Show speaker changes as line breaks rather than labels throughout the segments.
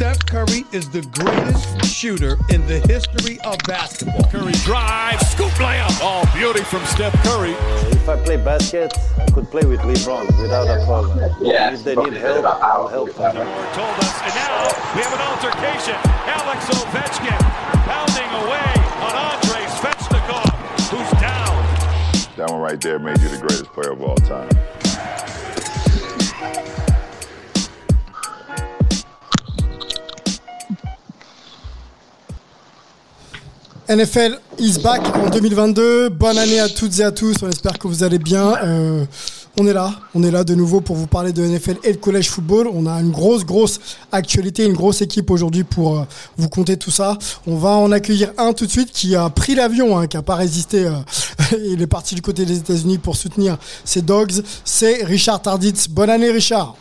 Steph Curry is the greatest shooter in the history of basketball.
Curry drives, scoop layup. Oh, beauty from Steph Curry.
If I play basket, I could play with LeBron without a problem.
Yeah.
If they need help, I'll help them.
Moore told us, and now we have an altercation. Alex Ovechkin pounding away on Andrei Svechnikov, who's down.
That one right there made you the greatest player of all time.
NFL is back en 2022. Bonne année à toutes et à tous. On espère que vous allez bien. Euh, on est là, on est là de nouveau pour vous parler de NFL et de collège football. On a une grosse, grosse actualité, une grosse équipe aujourd'hui pour euh, vous compter tout ça. On va en accueillir un tout de suite qui a pris l'avion, hein, qui a pas résisté. euh, il est parti du côté des États-Unis pour soutenir ses dogs. C'est Richard Tarditz. Bonne année, Richard.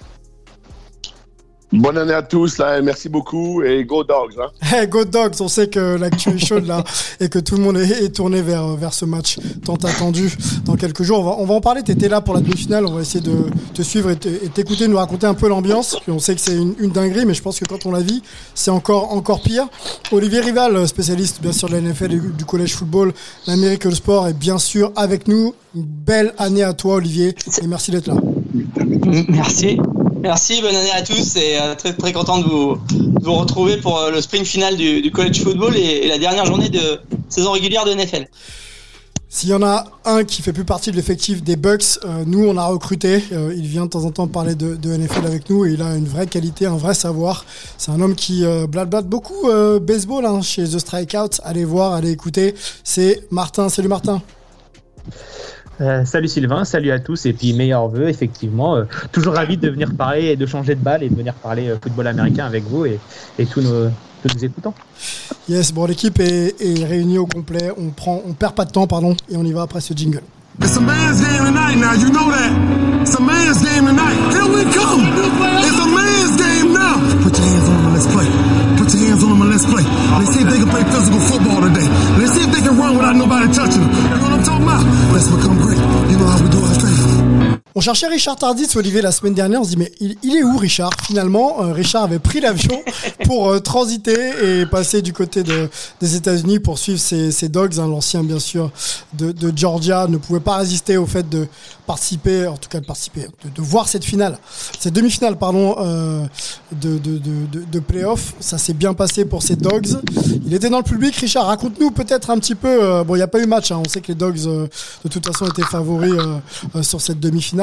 Bonne année à tous, là, et merci beaucoup, et go dogs. Hein.
Hey, Go Dogs, on sait que l'actu est chaude là et que tout le monde est, est tourné vers, vers ce match tant attendu dans quelques jours. On va, on va en parler, tu étais là pour la demi-finale, on va essayer de te suivre et te- et t'écouter, nous raconter un peu l'ambiance. On sait que c'est une, une dinguerie, mais je pense que quand on la vit, c'est encore, encore pire. Olivier Rival, spécialiste bien sûr de la NFL et du, collège football, l'Amérique le sport, est bien sûr avec nous. Une belle année à toi Olivier et merci d'être là.
Merci. Merci, bonne année à tous et euh, très très content de vous, retrouver pour euh, le sprint final du, college football et, la dernière journée de saison régulière de NFL.
S'il y en a un qui fait plus partie de l'effectif des Bucks, euh, nous on a recruté. Il vient de temps en temps parler de, NFL avec nous et il a une vraie qualité, un vrai savoir. C'est un homme qui euh, blablate beaucoup baseball hein, chez The Strikeout. Allez voir, allez écouter. C'est Martin. Salut Martin.
Euh, salut Sylvain, salut à tous et puis meilleurs vœux effectivement. Euh, toujours ravi de venir parler et de changer de balle et de venir parler euh, football américain avec vous et, et tous, nos, tous nos écoutants.
Yes, bon l'équipe est, est réunie au complet. On prend, on perd pas de temps, pardon, et on y va après ce jingle.
It's a man's game tonight now, you know that. It's a man's game tonight. Here we come. It's a man's game now. Put your hands on let's play. Put your hands on them and let's play. Let's see if they can play physical football today. Let's see if they can run without nobody touching them. You know what I'm talking about? Let's become great. You know how we do thing.
On cherchait Richard Tarditz, Olivier, la semaine dernière. On se dit, mais il, est où, Richard? Finalement, euh, Richard avait pris l'avion pour euh, transiter et passer du côté de, des États-Unis pour suivre ses, ses dogs. hein. L'ancien, bien sûr, de, Georgia ne pouvait pas résister au fait de participer, en tout cas de participer, de, voir cette finale, cette demi-finale, pardon, euh, de, de, de, playoff. Ça s'est bien passé pour ces dogs. Il était dans le public. Richard, raconte-nous peut-être un petit peu. bon, il n'y a pas eu match. hein. On sait que les dogs, de toute façon, étaient favoris sur cette demi-finale.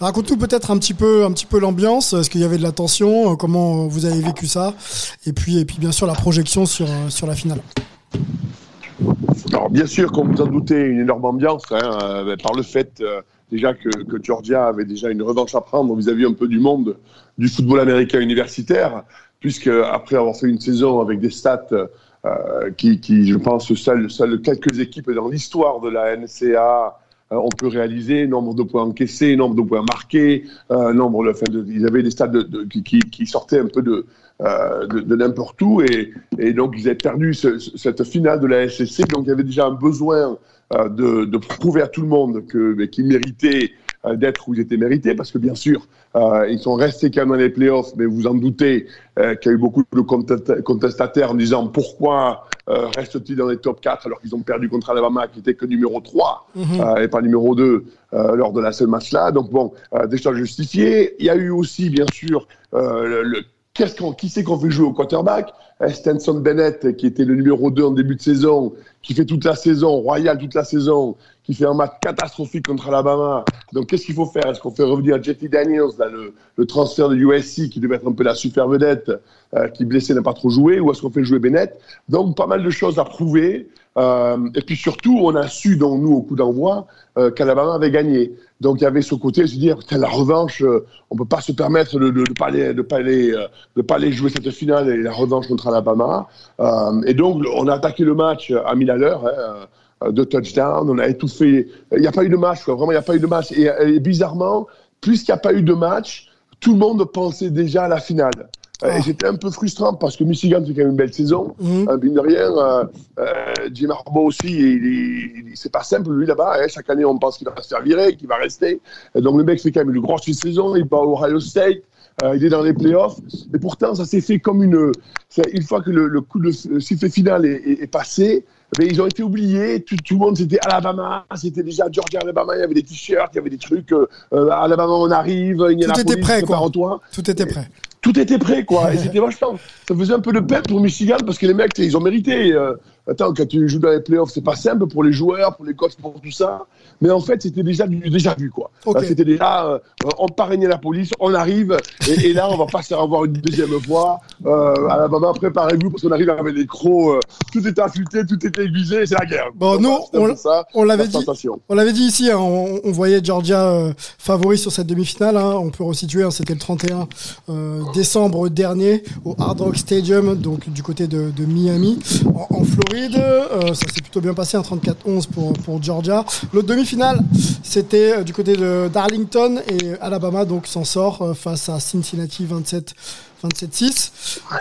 Raconte-nous peut-être un petit peu, un petit peu l'ambiance. Est-ce qu'il y avait de la tension? Euh, Comment vous avez vécu ça? Et puis, et puis bien sûr la projection sur euh, sur la finale.
Alors, bien sûr, comme vous en doutez, une énorme ambiance, hein, euh, par le fait déjà que, que Georgia avait déjà une revanche à prendre vis-à-vis un peu du monde du football américain universitaire, puisque après avoir fait une saison avec des stats qui, je pense, seules, seules quelques équipes dans l'histoire de la NCA euh, on peut réaliser, nombre de points encaissés, nombre de points marqués, euh, nombre, de, enfin, ils avaient des stats de, qui, qui, qui sortaient un peu de, euh, de, de n'importe où et, et donc ils avaient perdu ce- ce- cette finale de la SSC, donc il y avait déjà un besoin euh, de, prouver à tout le monde qu'ils méritaient euh, d'être où ils étaient mérités, parce que bien sûr, euh, ils sont restés quand même dans les playoffs, mais vous en doutez euh, qu'il y a eu beaucoup de contest- contestataires en disant pourquoi euh, restent-ils dans les top 4 alors qu'ils ont perdu contre Alabama qui était que numéro 3 euh, et pas numéro 2 euh, lors de la seule match-là. Donc bon, euh, des choses justifiées. Il y a eu aussi, bien sûr, euh, le, le- qui c'est qu'on fait jouer au quarterback? Euh, Stenson Bennett, qui était le numéro 2 en début de saison, qui fait toute la saison, royal toute la saison, qui fait un match catastrophique contre Alabama. Donc qu'est-ce qu'il faut faire? Est-ce qu'on fait revenir Jetty Daniels, là, le, le transfert de USC, qui devait être un peu la super vedette, euh, qui blessé n'a pas trop joué, ou est-ce qu'on fait jouer Bennett? Donc pas mal de choses à prouver. Euh, et puis surtout, on a su, donc nous, au coup d'envoi, euh, qu'Alabama avait gagné. Donc il y avait ce côté, se dire, putain, la revanche, euh, on peut pas se permettre de ne pas aller, de pas aller, euh, de pas aller jouer cette finale et la revanche contre Alabama. Euh, et donc on a attaqué le match à 1000 à l'heure. hein, euh, de touchdowns, on a étouffé. Il n'y a pas eu de match, quoi. Vraiment, il n'y a pas eu de match. Et, et bizarrement, puisqu'il n'y a pas eu de match, tout le monde pensait déjà à la finale. Euh, Et c'était un peu frustrant parce que Michigan fait quand même une belle saison.
Mhm.
Euh, mine de rien, euh, euh, Jim Harbaugh aussi, il, est- il- c'est pas simple lui là-bas. hein. Chaque année, on pense qu'il va se faire virer, qu'il va rester. Et donc le mec fait quand même une grosse saison. Il va au Ohio State. euh, il est dans les playoffs. Et pourtant, ça s'est fait comme une. Une fois que le, le coup de le sifflet final est, est- est passé, ben, ils ont été oubliés. Tout, tout le monde, c'était Alabama. C'était déjà Georgia, Alabama. Il y avait des t-shirts, il y avait des trucs. euh, euh, Alabama, on arrive. Indianapolis,
était prêt, quoi.
prépare-toi
Tout était prêt.
Tout était prêt, quoi. Et c'était vachement. Ça faisait un peu de peine pour Michigan parce que les mecs, ils ont mérité. Euh, attends, quand tu joues dans les playoffs, c'est pas simple pour les joueurs, pour les coachs, pour tout ça. Mais en fait, c'était déjà du déjà vu, quoi. Euh, C'était déjà, euh, on parrainait la police, on arrive, et, et là, on va pas se faire avoir une deuxième fois. Euh, Alabama, préparez-vous parce qu'on arrive avec des crocs. euh, tout était affûté, tout était aiguisé, c'est la guerre.
Bon,
Donc,
nous, on-
peu ça,
on l'avait
la
dit. On l'avait dit ici, hein, on, on voyait Georgia favori sur cette demi-finale. hein. on peut resituer, hein, c'était le 31 euh, décembre dernier au Hard Rock Stadium, donc du côté de, de Miami, en, en Floride. Ça s'est plutôt bien passé, un 34-11 pour, pour Georgia. L'autre demi-finale, c'était euh, du côté de Darlington et Alabama, donc s'en sort euh, face à Cincinnati 27 27-6.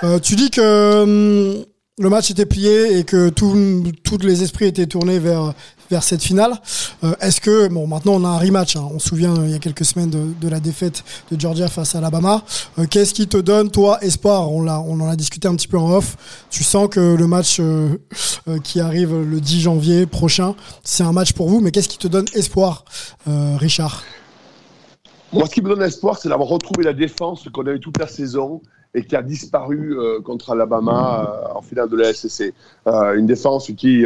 Euh, tu dis que hum, le match était plié et que tous les esprits étaient tournés vers vers cette finale. Euh, Est-ce que bon maintenant on a un rematch. hein. on se souvient euh, il y a quelques semaines de, la défaite de Georgia face à Alabama. Euh, Qu'est-ce qui te donne toi espoir? On on en a discuté un petit peu en off. Tu sens que le match qui arrive le 10 janvier prochain, c'est un match pour vous. Mais qu'est-ce qui te donne espoir, Richard?
Moi, ce qui me donne espoir, c'est d'avoir retrouvé la défense qu'on a eu toute la saison et qui a disparu contre Alabama en finale de la SEC. Une défense qui,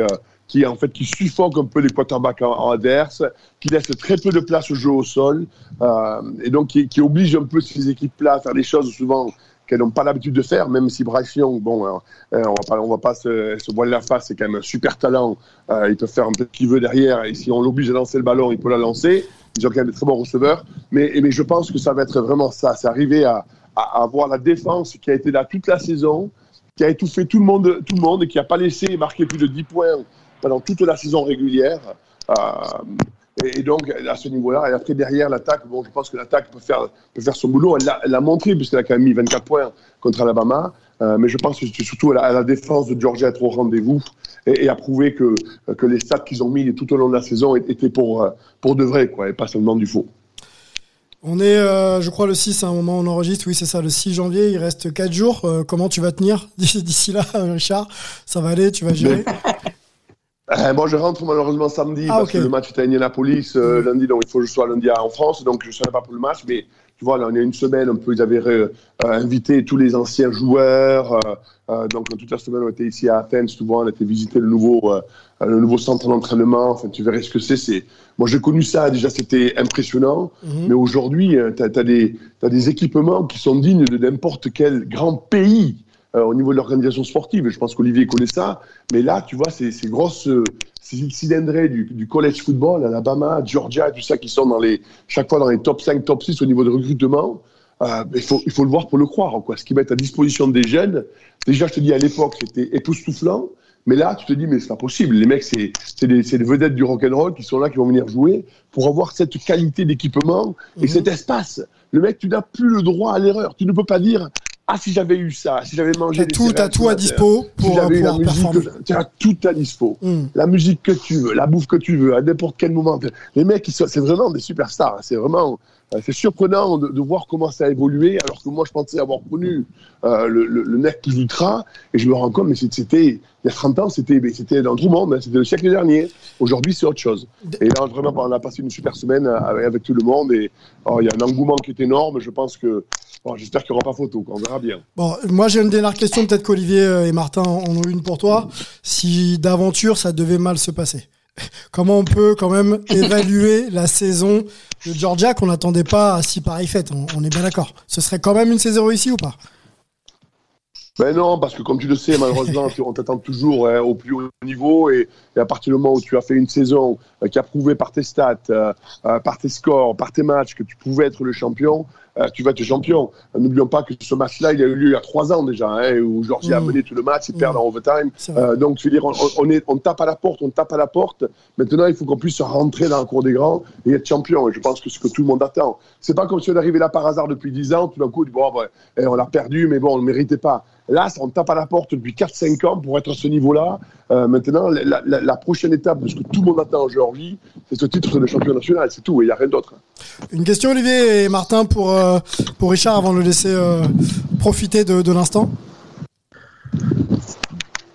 qui, en fait, qui suffoque un peu les quarterbacks en, en adverse, qui laisse très peu de place au jeu au sol euh, et donc qui, qui oblige un peu ces équipes-là à faire des choses souvent qu'elles n'ont pas l'habitude de faire, même si Bryce Young, bon, euh, euh, on va pas, va pas se, voiler la face, c'est quand même un super talent. Euh, il peut faire un peu ce qu'il veut derrière, et si on l'oblige à lancer le ballon, il peut la lancer. Ils ont quand même des très bons receveurs, mais, je pense que ça va être vraiment ça. C'est arriver à avoir la défense qui a été là toute la saison, qui a étouffé tout le monde, tout le monde et qui n'a pas laissé marquer plus de 10 points pendant toute la saison régulière. Euh, et, donc, à ce niveau-là, et après derrière l'attaque, bon, je pense que l'attaque peut faire, peut faire son boulot. Elle l'a- montré, puisqu'elle a quand même mis 24 points contre Alabama. Euh, mais je pense que c'est surtout à la, à la défense de Georgia être au rendez-vous et, et à prouver que, que les stats qu'ils ont mis tout au long de la saison étaient pour, euh, pour de vrai, quoi, et pas seulement du faux.
On est, euh, je crois, le 6 à un moment où on enregistre. Oui, c'est ça, le 6 janvier. Il reste 4 jours. Euh, comment tu vas tenir d'ici là, Richard? Ça va aller Tu vas gérer?
Euh, moi, je rentre malheureusement samedi
Ah,
parce que le match est à Indianapolis euh, lundi, donc il faut que je sois lundi en France, donc je ne serai pas pour le match. Mais tu vois, là, on est une semaine, un peu, ils avaient euh, invité tous les anciens joueurs. euh, euh, donc toute la semaine, on était ici à Athènes, souvent, on était visiter le nouveau, euh, le nouveau centre d'entraînement. Enfin, tu verrais ce que c'est. c'est... Moi, j'ai connu ça, déjà, c'était impressionnant.
Mhm.
Mais aujourd'hui, tu as, des équipements qui sont dignes de n'importe quel grand pays euh, au niveau de l'organisation sportive. Je pense qu'Olivier connaît ça. Mais là, tu vois, ces, ces grosses euh, ces cylindrées du, du college football, Alabama, Georgia, tout ça, qui sont dans les, chaque fois dans les top 5, top 6 au niveau de recrutement, euh, il, faut, il faut le voir pour le croire. Quoi. Ce qu'ils mettent à disposition des jeunes, déjà, je te dis, à l'époque, c'était époustouflant. Mais là, tu te dis, mais c'est pas possible. Les mecs, c'est c'est des, c'est des vedettes du rock'n'roll qui sont là, qui vont venir jouer pour avoir cette qualité d'équipement et
Mhm.
cet espace. Le mec, tu n'as plus le droit à l'erreur. Tu ne peux pas dire, ah, si j'avais eu ça, si j'avais mangé
T'as
des
tout, t'as tout à dispo
si
pour euh,
j'avais eu la musique,
performer.
que- tu as tout à dispo. La musique que tu veux, la bouffe que tu veux, à n'importe quel moment. Les mecs, ils sont- c'est vraiment des superstars. C'est vraiment, euh, c'est surprenant de, de voir comment ça a évolué, alors que moi, je pensais avoir connu euh, le, le, le mec plus ultra, et je me rends compte, mais c'était, il y a 30 ans, c'était, c'était dans tout le monde, hein, c'était le siècle dernier. Aujourd'hui, c'est autre chose. Et là, vraiment, on a passé une super semaine avec, avec tout le monde, et oh, il y a un engouement qui est énorme. Je pense que, bon, j'espère qu'il n'y aura pas photo, on verra bien.
Bon, moi j'ai une dernière question, peut-être qu'Olivier euh, et Martin en ont une pour toi. Si d'aventure ça devait mal se passer, comment on peut quand même évaluer la saison de Georgia qu'on n'attendait pas à si pareille fête? On, on est bien d'accord. Ce serait quand même une saison réussie ou pas?
Ben non, parce que comme tu le sais, malheureusement, on t'attend toujours hein, au plus haut niveau et, et à partir du moment où tu as fait une saison euh, qui a prouvé par tes stats, euh, euh, par tes scores, par tes matchs que tu pouvais être le champion, tu vas être champion. N'oublions pas que ce match-là, il a eu lieu il y a trois ans déjà, hein, où Georgie a
Mm.
mené tout le match, ils
Mm.
perdent en overtime. Euh, donc, je veux dire, on, on est, on tape à la porte, on tape à la porte. Maintenant, il faut qu'on puisse rentrer dans la cour des grands et être champion. Et je pense que c'est ce que tout le monde attend. C'est pas comme si on arrivait là par hasard depuis 10 ans, tout d'un coup, bon, ouais, eh, on l'a perdu, mais bon, on ne le méritait pas. Là, on tape à la porte depuis 4-5 ans pour être à ce niveau-là. Euh, maintenant, la, la- la prochaine étape de ce que tout le monde attend en Géorgie, c'est ce titre de champion national. C'est tout, il n'y a rien d'autre.
Une question, Olivier et Martin, pour, euh, pour Richard, avant de le laisser euh, profiter de, de l'instant.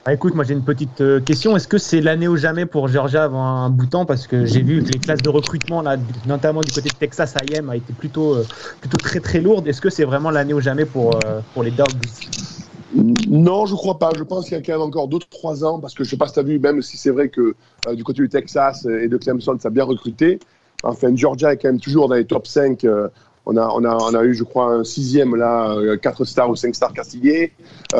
Ah, écoute, moi j'ai une petite question. Est-ce que c'est l'année ou jamais pour Georgia avant un bout de temps? Parce que j'ai vu que les classes de recrutement, là, notamment du côté de Texas A&M, a été plutôt, euh, plutôt très très lourde. Est-ce que c'est vraiment l'année ou jamais pour, euh, pour les Dogs?
Non, je crois pas. Je pense qu'il y a quand même encore 2-3 ans, parce que je sais pas si tu as vu, même si c'est vrai que euh, du côté du Texas et de Clemson, ça a bien recruté. Enfin, Georgia est quand même toujours dans les top 5. euh, on, a, on, a, on a eu, je crois, un sixième, là, 4 stars ou 5 stars castillés.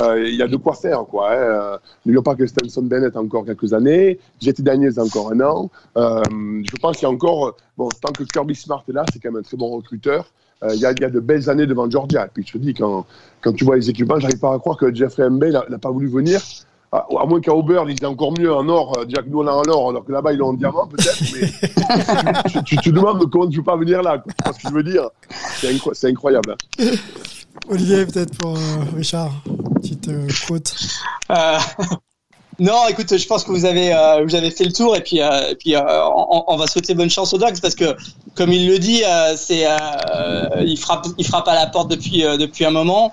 Euh, Il y a de quoi faire, quoi. Hein. Euh, N'oublions pas que Stenson Bennett a encore quelques années. JT Daniels a encore un an. Euh, je pense qu'il y a encore, bon, tant que Kirby Smart est là, c'est quand même un très bon recruteur. Euh, Il y, a, il y a de belles années devant Georgia. Et puis je te dis, quand, quand tu vois les équipements, j'arrive pas à croire que Jeffrey Mbey n'a n'a pas voulu venir. À, à moins qu'à Auburn, il est encore mieux en or. euh, Déjà que nous, on a en or, alors que là-bas, ils l'ont en diamant, peut-être. Mais tu, tu- tu te demandes comment tu peux pas venir là. quoi. Tu vois ce que je veux dire? C'est incro- c'est incroyable. hein.
Olivier, peut-être pour euh, Richard, petite euh, quote.
Non, écoute, je pense que vous avez euh, vous avez fait le tour et puis euh, et puis euh, on, va souhaiter bonne chance aux Dogs parce que comme il le dit, euh, c'est euh, il frappe il frappe à la porte depuis euh, depuis un moment.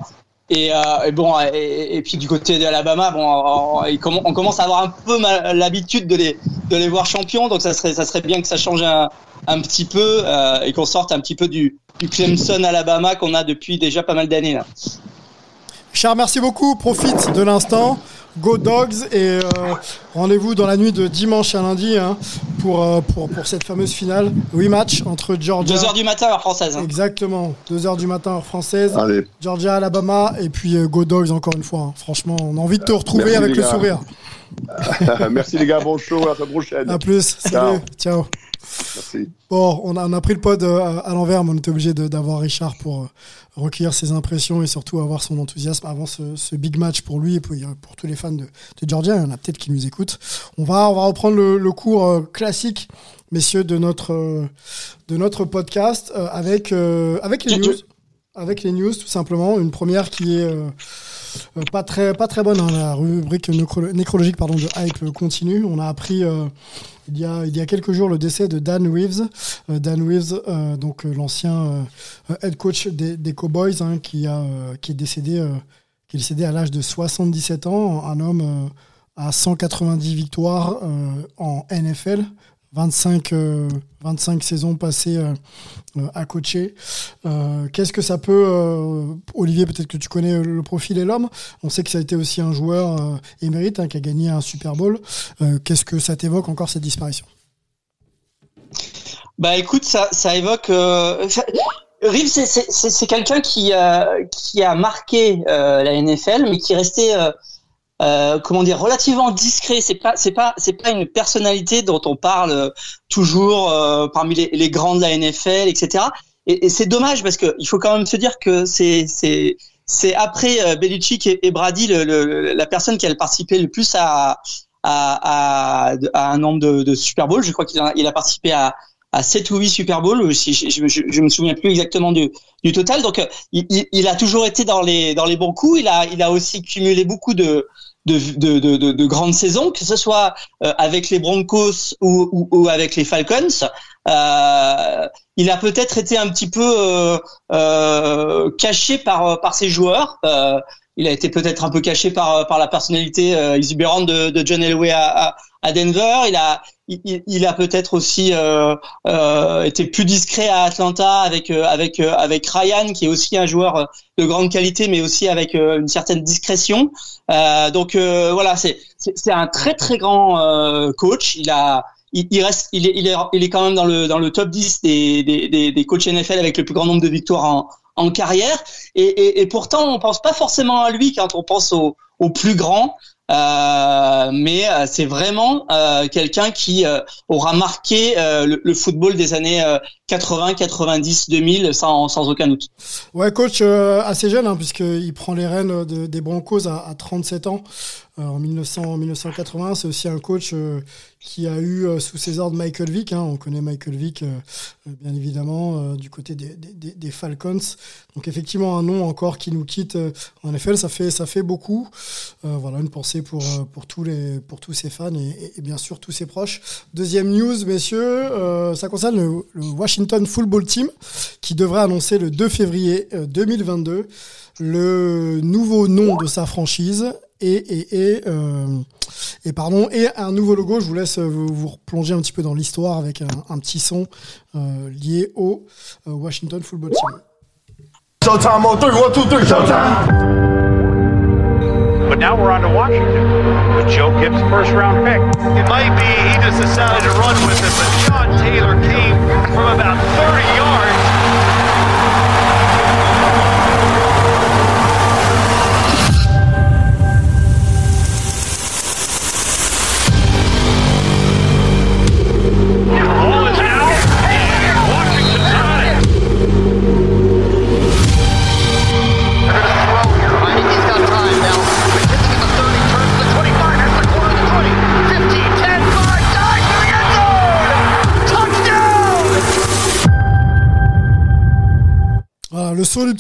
Et, et bon, et, et puis du côté de l'Alabama, bon, on, commence à avoir un peu l'habitude de les de les voir champions, donc ça serait ça serait bien que ça change un, un petit peu et qu'on sorte un petit peu du, du Clemson Alabama qu'on a depuis déjà pas mal d'années là.
Merci beaucoup. Profite de l'instant. Go Dogs et euh, rendez-vous dans la nuit de dimanche à lundi hein, pour, euh, pour, pour cette fameuse finale. Rematch entre Georgia.
2 heures du matin heure française. hein.
Exactement. 2 heures du matin heure française.
Allez.
Georgia, Alabama et puis euh, Go Dogs encore une fois. hein. Franchement, on a envie de te retrouver
Merci,
avec le
gars.
sourire.
Merci les gars, bon show, à la prochaine.
À plus. Salut. Ciao.
Merci.
Bon, on a, on a pris le pod euh, à, à l'envers, mais on était obligé d'avoir Richard pour euh, recueillir ses impressions et surtout avoir son enthousiasme avant ce, ce big match pour lui et pour, pour tous les fans de, de Georgia. Il y en a peut-être qui nous écoutent. On va, on va reprendre le, le cours euh, classique, messieurs, de notre, de notre podcast avec, avec les news. Avec les news, tout simplement. Une première qui est euh, pas très pas très bonne. hein. La rubrique nécro- nécrologique pardon de hype continue. On a appris euh, il y a quelques jours le décès de Dan Reeves. Euh, Dan Reeves, euh, donc euh, l'ancien head coach des, Cowboys, hein, qui a qui est décédé à l'âge de 77 ans. Un homme à 190 victoires en NFL. 25, euh, 25 saisons passées euh, euh, à coacher. Euh, Qu'est-ce que ça peut, euh, Olivier, peut-être que tu connais le profil et l'homme. On sait que ça a été aussi un joueur euh, émérite hein, qui a gagné un Super Bowl. Euh, Qu'est-ce que ça t'évoque encore cette disparition?
Bah écoute, ça, évoque. Euh, ça- Reeves, c'est- quelqu'un qui, euh, qui a marqué euh, la NFL, mais qui est resté, euh, euh, comment dire, relativement discret. C'est pas, c'est pas, c'est pas une personnalité dont on parle euh, toujours euh, parmi les, les grands de la NFL, etc. Et, et c'est dommage parce que il faut quand même se dire que c'est, c'est, c'est après euh, Belichick et, et Brady le, le- la personne qui a participé le plus à, à, à, à un nombre de, de Super Bowl. Je crois qu'il a, il a participé à à 7 ou 8 Super Bowl, si je, je, me souviens plus exactement du, total. Donc, euh, il, a toujours été dans les dans les bons coups. Il a il a aussi cumulé beaucoup de de, de, de, de- de grandes saisons, que ce soit euh, avec les Broncos ou, ou, avec les Falcons. Euh, il a peut-être été un petit peu euh, euh, caché par par ses joueurs. Euh, il a été peut-être un peu caché par par la personnalité euh, exubérante de, John Elway à Denver. Il a il, il- a peut-être aussi euh, euh, été plus discret à Atlanta avec euh, avec euh, avec Ryan qui est aussi un joueur de grande qualité mais aussi avec euh, une certaine discrétion. Donc voilà, c'est c'est un très très grand coach. Il a il reste il est, il est il est quand même dans le dans le top 10 des des des, des coachs NFL avec le plus grand nombre de victoires en en carrière et, et, et pourtant on pense pas forcément à lui quand on pense au au plus grand Euh, mais euh, c'est vraiment euh, quelqu'un qui aura marqué le, football des années 80, 90, 2000 sans, sans aucun doute.
Ouais, coach euh, assez jeune, hein, puisqu'il prend les rênes de- des Broncos à, à 37 ans en 1900, en 1980. C'est aussi un coach euh, qui a eu euh, sous ses ordres Michael Vick. Hein, on connaît Michael Vick, bien évidemment, du côté des, Falcons. Donc effectivement, un nom encore qui nous quitte en NFL, ça fait, ça fait beaucoup. Voilà, une pensée pour, pour, tous les, pour tous ses fans et, bien sûr tous ses proches. Deuxième news, messieurs, ça concerne le Washington Football Team qui devrait annoncer le 2 février euh, 2022 le nouveau nom de sa franchise et, et, et, euh, et, pardon, et un nouveau logo. Je vous laisse euh, vous, vous replonger un petit peu dans l'histoire avec un, un petit son euh, lié au euh, Washington Football Team.
Showtime on three, one, two, three, showtime.
But now we're on to Washington with Joe Gibbs' first round pick. It might be he just decided to run with it, but Sean Taylor came from about 30 yards.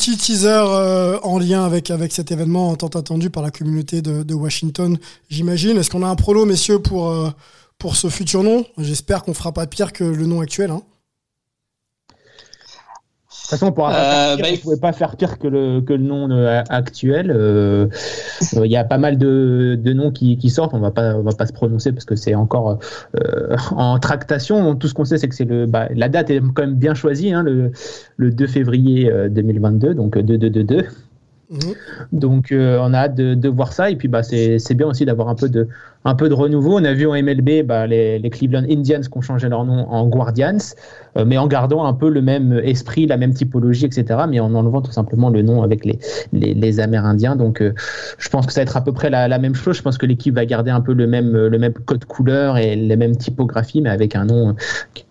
Petit teaser euh, en lien avec, avec cet événement tant attendu par la communauté de, Washington, j'imagine. Est-ce qu'on a un prolo, messieurs, pour, euh, pour ce futur nom? J'espère qu'on fera pas pire que le nom actuel. Hein.
De toute façon, on pourra pas
Euh,
faire pire,
bah,
on pouvait pas faire pire que le, que le nom euh, actuel. Euh, euh, Il y a pas mal de, de noms qui, qui sortent. On va pas, on va pas se prononcer parce que c'est encore euh, en tractation. Tout ce qu'on sait, c'est que c'est le, bah, la date est quand même bien choisie, hein, le, le 2 février euh, 2022, donc 2-2-2-2.
Mhm.
Donc euh, on a hâte de, de voir ça et puis bah c'est c'est bien aussi d'avoir un peu de un peu de renouveau. On a vu en MLB bah, les, Cleveland Indians qui ont changé leur nom en Guardians, euh, mais en gardant un peu le même esprit, la même typologie, etc. Mais en enlevant tout simplement le nom avec les les, Amérindiens. Donc euh, je pense que ça va être à peu près la, la même chose. Je pense que l'équipe va garder un peu le même le même code couleur et les mêmes typographies, mais avec un nom euh,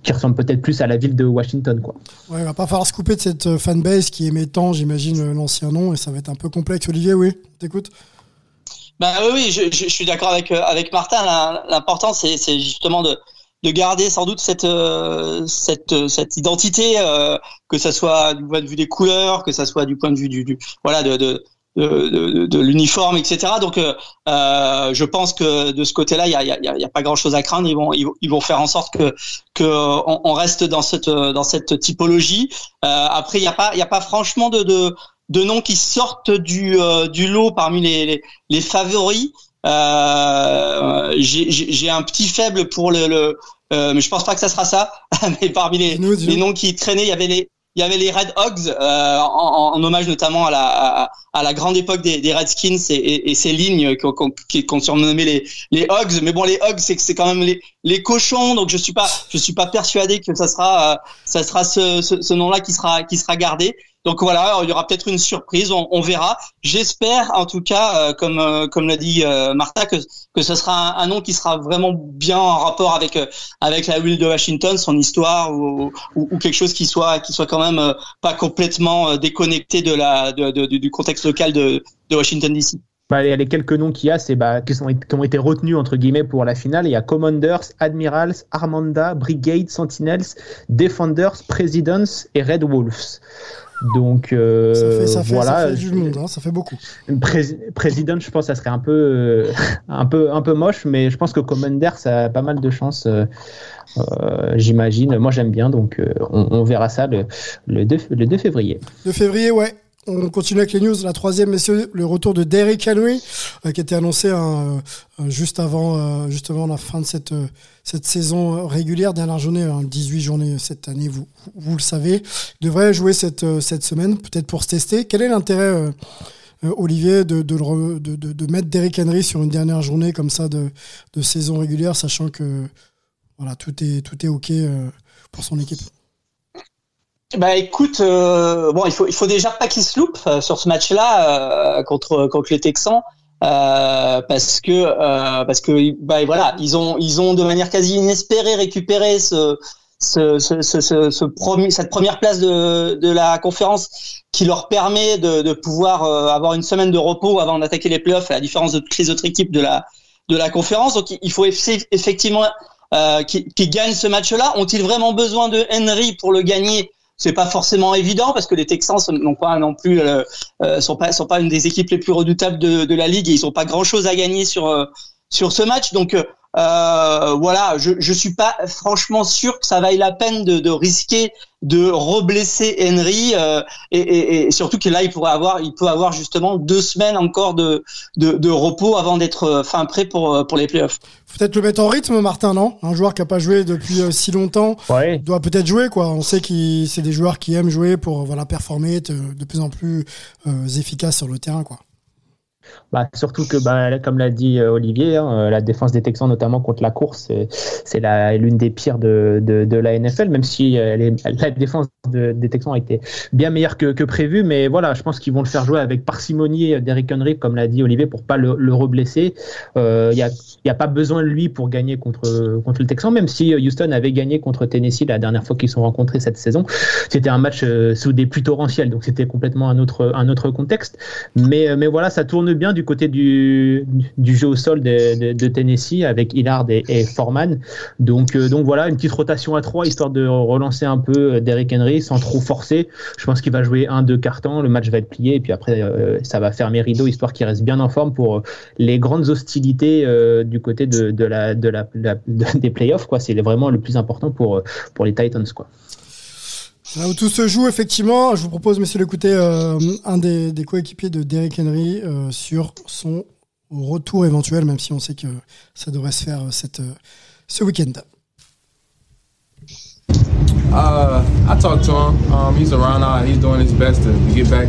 qui, ressemble peut-être plus à la ville de Washington, quoi.
Ouais, il va pas falloir se couper de cette fanbase qui aimait tant, j'imagine, l'ancien nom, et ça va être un peu complexe. Olivier, oui, t'écoutes
Bah oui, je, je- je suis d'accord avec euh, avec Martin. L'important, c'est justement de de garder sans doute cette euh, cette euh, cette identité, euh, que ça soit du point de vue des couleurs, que ça soit du point de vue du, du voilà de de de, de, l'uniforme, etc. Donc, euh, je pense que de ce côté-là, il y a, y, a, y a pas grand-chose à craindre. Ils vont, ils vont, ils vont faire en sorte que que on, reste dans cette dans cette typologie. Euh, après, il y a pas, il a pas franchement de de, de noms qui sortent du euh, du lot parmi les les, les favoris. Euh, j'ai- un petit faible pour le, le euh, mais je pense pas que ça sera ça. mais parmi les, les noms qui traînaient, il y avait les il y avait les Red Hogs euh, en, en hommage notamment à la à, à la grande époque des, des Redskins et, et, et ces lignes qu'on qu'on surnommé les les Hogs. Mais bon, les Hogs, c'est que c'est quand même les les cochons. Donc je suis pas je suis pas persuadé que ça sera euh, ça sera ce, ce, ce nom-là qui sera qui sera gardé. Donc voilà, il y aura peut-être une surprise, on, on verra. J'espère, en tout cas, euh, comme euh, comme l'a dit euh, Martha, que que ce sera un, un nom qui sera vraiment bien en rapport avec euh, avec la ville de Washington, son histoire ou, ou, ou quelque chose qui soit qui soit quand même euh, pas complètement euh, déconnecté de la de, de- du contexte local de de Washington DC.
Bah, les quelques noms qu'il y a, c'est bah, qui, sont, qui ont été retenus entre guillemets pour la finale. Il y a Commanders, Admirals, Armanda, Brigade, Sentinels, Defenders, Presidents et Red Wolves. Donc euh,
Ça fait, ça fait,
voilà.
ça fait du monde, hein, ça fait beaucoup.
Pré- President, je pense, ça serait un peu, euh, un peu, un peu moche, mais je pense que Commander, ça a pas mal de chances. euh, euh, J'imagine. Moi, j'aime bien, donc euh, on, on verra ça le, le, 2, le 2 février.
De février, ouais. On continue avec les news. La troisième, messieurs, le retour de Derrick Henry, euh, qui était annoncé hein, euh, juste avant, euh, juste avant la fin de cette euh, saison régulière, dernière journée, hein, 18 journées cette année, vous vous le savez. Devrait jouer cette semaine, peut-être pour se tester. Quel est l'intérêt, Olivier, de de, mettre Derrick Henry sur une dernière journée comme ça de saison régulière, sachant que voilà tout est tout est ok pour son équipe?
Bah écoute, euh, bon, il faut il faut déjà pas qu'il se loupe euh, sur ce match-là euh, contre contre les Texans. euh, parce que euh, parce que bah voilà, ils ont ils ont de manière quasi inespérée récupéré ce ce, ce, ce, ce, cette première place de, de la conférence qui leur permet de, de pouvoir euh, avoir une semaine de repos avant d'attaquer les playoffs, à la différence de toutes les autres équipes de la de la conférence. Donc il faut eff- effectivement euh, gagnent ce match-là. Ont-ils vraiment besoin de Henry pour le gagner? C'est pas forcément évident parce que les Texans n'ont pas non plus euh, euh, sont pas sont pas une des équipes les plus redoutables de, la ligue et ils ont pas grand chose à gagner sur euh, sur ce match. Donc euh, voilà je je suis pas franchement sûr que ça vaille la peine de, de risquer de reblesser Henry euh, et, et, et surtout que là il pourrait avoir il peut avoir justement deux semaines encore de de, de repos avant d'être euh, fin prêt pour pour les playoffs
Faut peut-être le mettre en rythme, Martin, non? Un joueur qui a pas joué depuis euh, si longtemps
Ouais.
doit peut-être jouer, quoi. On sait que c'est des joueurs qui aiment jouer pour voilà performer, être de plus en plus euh, efficaces sur le terrain, quoi.
Bah, surtout que, bah, comme l'a dit euh, Olivier, hein, euh, la défense des Texans, notamment contre la course, c'est- l'une des pires de, la NFL, même si euh, la défense de- des Texans a été bien meilleure que, que prévu. Mais voilà, je pense qu'ils vont le faire jouer avec parcimonie, Derrick Henry, comme l'a dit Olivier, pour pas le, le reblesser. Il n'y a, pas besoin de lui pour gagner contre, contre le Texan, même si Houston avait gagné contre Tennessee la dernière fois qu'ils se sont rencontrés cette saison. C'était un match sous des pluies torrentielles, donc c'était complètement un autre, contexte. Mais, mais voilà, ça tourne bien du côté du, jeu au sol de, Tennessee avec Hillard et, et Foreman. Donc, euh, donc voilà, une petite rotation à trois histoire de relancer un peu euh, Derrick Henry sans trop forcer. Je pense qu'il va jouer un, deux cartons, le match va être plié et puis après euh, ça va fermer rideau histoire qu'il reste bien en forme pour les grandes hostilités du côté de, la, de la, la- de- des playoffs. C'est vraiment le plus important pour, pour les Titans. Quoi.
Là où tout se joue, effectivement, je vous propose, messieurs, d'écouter euh, un des, coéquipiers de Derrick Henry euh, sur son retour éventuel, même si on sait que ça devrait se faire euh, ce week-end.
Uh, I talked to him. Um, he's around now. He's doing his best to get back.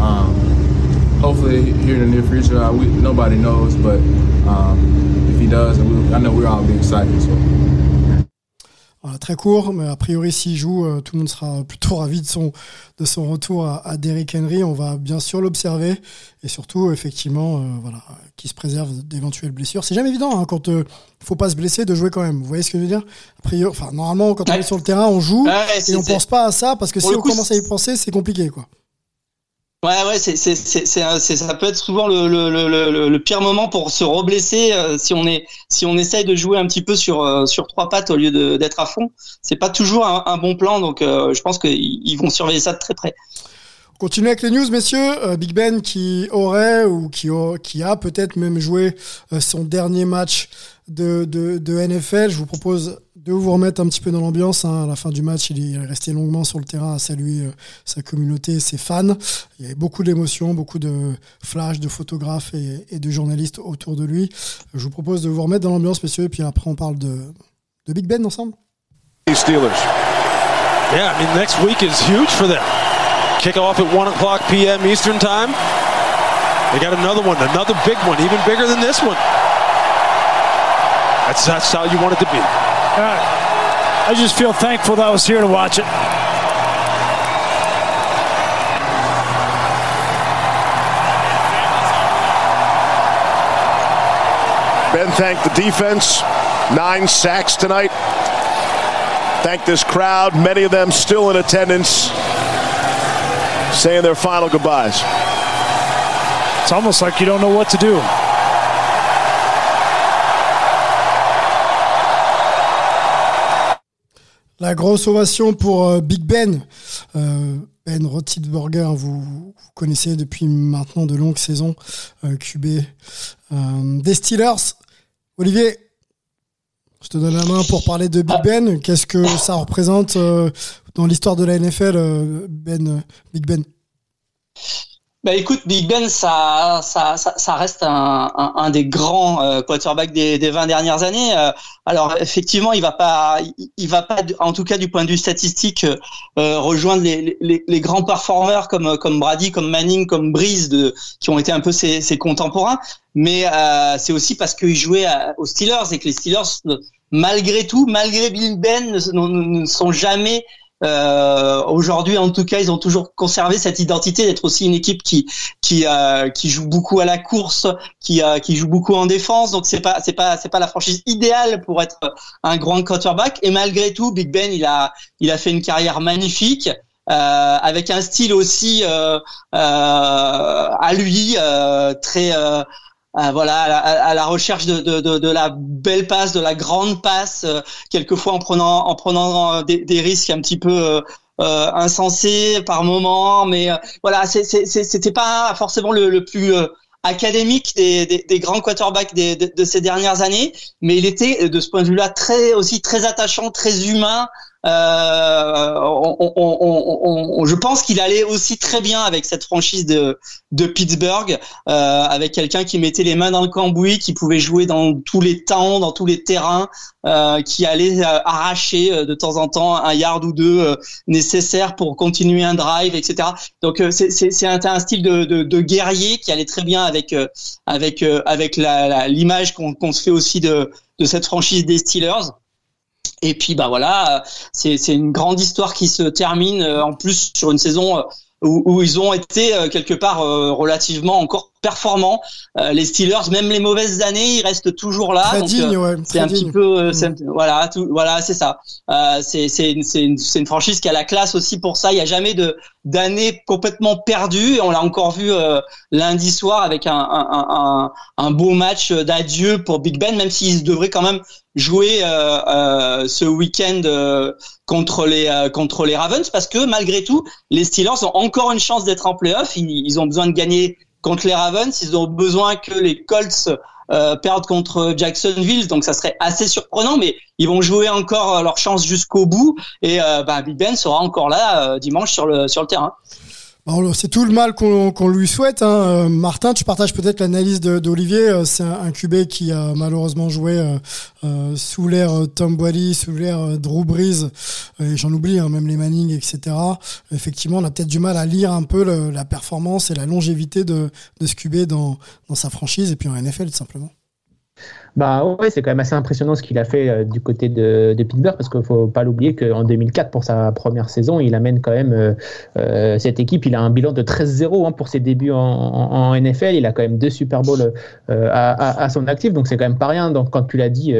Um, hopefully, here in the near future, uh, we, nobody knows, but um, if he does, we, I know we'll all be excited.
Voilà, très court, mais a priori, s'il joue, euh, tout le monde sera plutôt ravi de son, de son retour à, à Derrick Henry. On va bien sûr l'observer et surtout, effectivement, euh, voilà, qu'il se préserve d'éventuelles blessures. C'est jamais évident hein, quand il faut pas se blesser de jouer quand même. Vous voyez ce que je veux dire? A priori, enfin, normalement, quand on est sur le terrain, on joue
Ouais,
et on pense pas à ça parce que
Pour
si on
coup,
commence à y penser, c'est compliqué, quoi.
Ouais, ouais, c'est, c'est, c'est, c'est, ça peut être souvent le, le, le, le, pire moment pour se reblesser euh, si on est, si on essaye de jouer un petit peu sur, euh, sur trois pattes au lieu d'être à fond. C'est pas toujours un, bon plan, donc euh, je pense qu'ils ils vont surveiller ça de très près.
On continue avec les news, messieurs. Euh, Big Ben qui aurait ou qui, a- qui a peut-être même joué euh, son dernier match de, de, de NFL. Je vous propose de vous remettre un petit peu dans l'ambiance. hein. À la fin du match, il est resté longuement sur le terrain à saluer euh, sa communauté, ses fans. Il y avait beaucoup d'émotions, beaucoup de flashs, de photographes et, et de journalistes autour de lui. Je vous propose de vous remettre dans l'ambiance, messieurs, et puis après on parle de, de Big Ben ensemble.
Steelers.
Yeah, I mean, next week is huge for them. Kick off at 1 o'clock p.m. Eastern Time. They got another one, another big one, even bigger than this one. That's, that's how you want it to be.
I just feel thankful that I was here to watch it.
Ben thanked the defense. Nine sacks tonight. Thank this crowd, many of them still in attendance, saying their final goodbyes.
It's almost like you don't know what to do.
La grosse ovation pour euh, Big Ben. Euh, ben Roethlisberger, vous, vous connaissez depuis maintenant de longues saisons, euh, QB euh, des Steelers. Olivier, je te donne la main pour parler de Big Ben. Qu'est-ce que ça représente euh, dans l'histoire de la NFL, euh, Ben, euh, Big Ben?
Bah écoute, Big Ben, ça, ça, ça, ça reste un, un, un des grands euh, quarterbacks des, des 20 dernières années. Euh, alors effectivement, il va pas, il, va pas, en tout cas du point de vue statistique, euh, rejoindre les, les, les grands performeurs comme comme Brady, comme Manning, comme Breeze, de, qui ont été un peu ses, ses contemporains. Mais euh, c'est aussi parce qu'il jouait aux Steelers et que les Steelers, malgré tout, malgré Big Ben, ne sont jamais Euh, Aujourd'hui, en tout cas, ils ont toujours conservé cette identité d'être aussi une équipe qui qui euh, qui joue beaucoup à la course, qui euh, qui joue beaucoup en défense. Donc c'est pas c'est pas c'est pas la franchise idéale pour être un grand quarterback. Et malgré tout, Big Ben, il a il a fait une carrière magnifique. Euh, avec un style aussi euh, euh, à lui très voilà à la, à la recherche de, de, de, de, la belle passe, de la grande passe, quelquefois en prenant en prenant des, des risques un petit peu euh, insensés par moment, mais voilà, c'était pas forcément le, le plus académique des, des, des, grands quarterbacks des, de, de, ces dernières années, mais il était de ce point de vue-là très aussi très attachant, très humain, euh, on, on, on, je pense qu'il allait aussi très bien avec cette franchise de, de Pittsburgh, euh, avec quelqu'un qui mettait les mains dans le cambouis, qui pouvait jouer dans tous les temps, dans tous les terrains, euh, qui allait euh, arracher euh, de temps en temps un yard ou deux nécessaire pour continuer un drive, etc. Donc c'est un, un, style de, de, de, guerrier qui allait très bien avec avec avec l'image qu'on se fait aussi de de cette franchise des Steelers. Et puis bah voilà, c'est une grande histoire qui se termine euh, en plus sur une saison euh, où, où ils ont été euh, quelque part relativement encore performants. les Steelers, même les mauvaises années, ils restent toujours là.
Très digne, ouais,
c'est un petit peu, voilà, tout, voilà, c'est ça. c'est c'est une, une, une, franchise qui a la classe aussi pour ça. Il n'y a jamais de d'année complètement perdue. Et on l'a encore vu lundi soir avec un, un, un, un beau match d'adieu pour Big Ben, même s'ils devraient quand même jouer euh, euh, ce week-end euh, contre les contre les Ravens parce que malgré tout les Steelers ont encore une chance d'être en playoff ils, ils, ont besoin de gagner contre les Ravens ils ont besoin que les Colts perdent contre Jacksonville donc ça serait assez surprenant mais ils vont jouer encore leur chance jusqu'au bout et bah, Big Ben sera encore là dimanche sur le sur le terrain
c'est tout le mal qu'on lui souhaite. Hein. Euh, Martin, tu partages peut-être l'analyse d'Olivier. Euh, c'est un, QB qui a malheureusement joué euh, sous l'ère Tom Brady, sous l'ère Drew Brees, et j'en oublie, hein, même les Manning, etc. Effectivement, on a peut-être du mal à lire un peu la performance et la longévité de, de ce QB dans, dans sa franchise et puis en NFL tout simplement.
Bah ouais, c'est quand même assez impressionnant ce qu'il a fait euh, du côté de, Pittsburgh parce qu'il faut pas l'oublier qu'en 2004 pour sa première saison, il amène quand même euh, euh cette équipe. Il a un bilan de 13-0 hein, pour ses débuts en, NFL. Il a quand même deux Super Bowls à, son actif, donc c'est quand même pas rien. Donc quand tu l'as dit,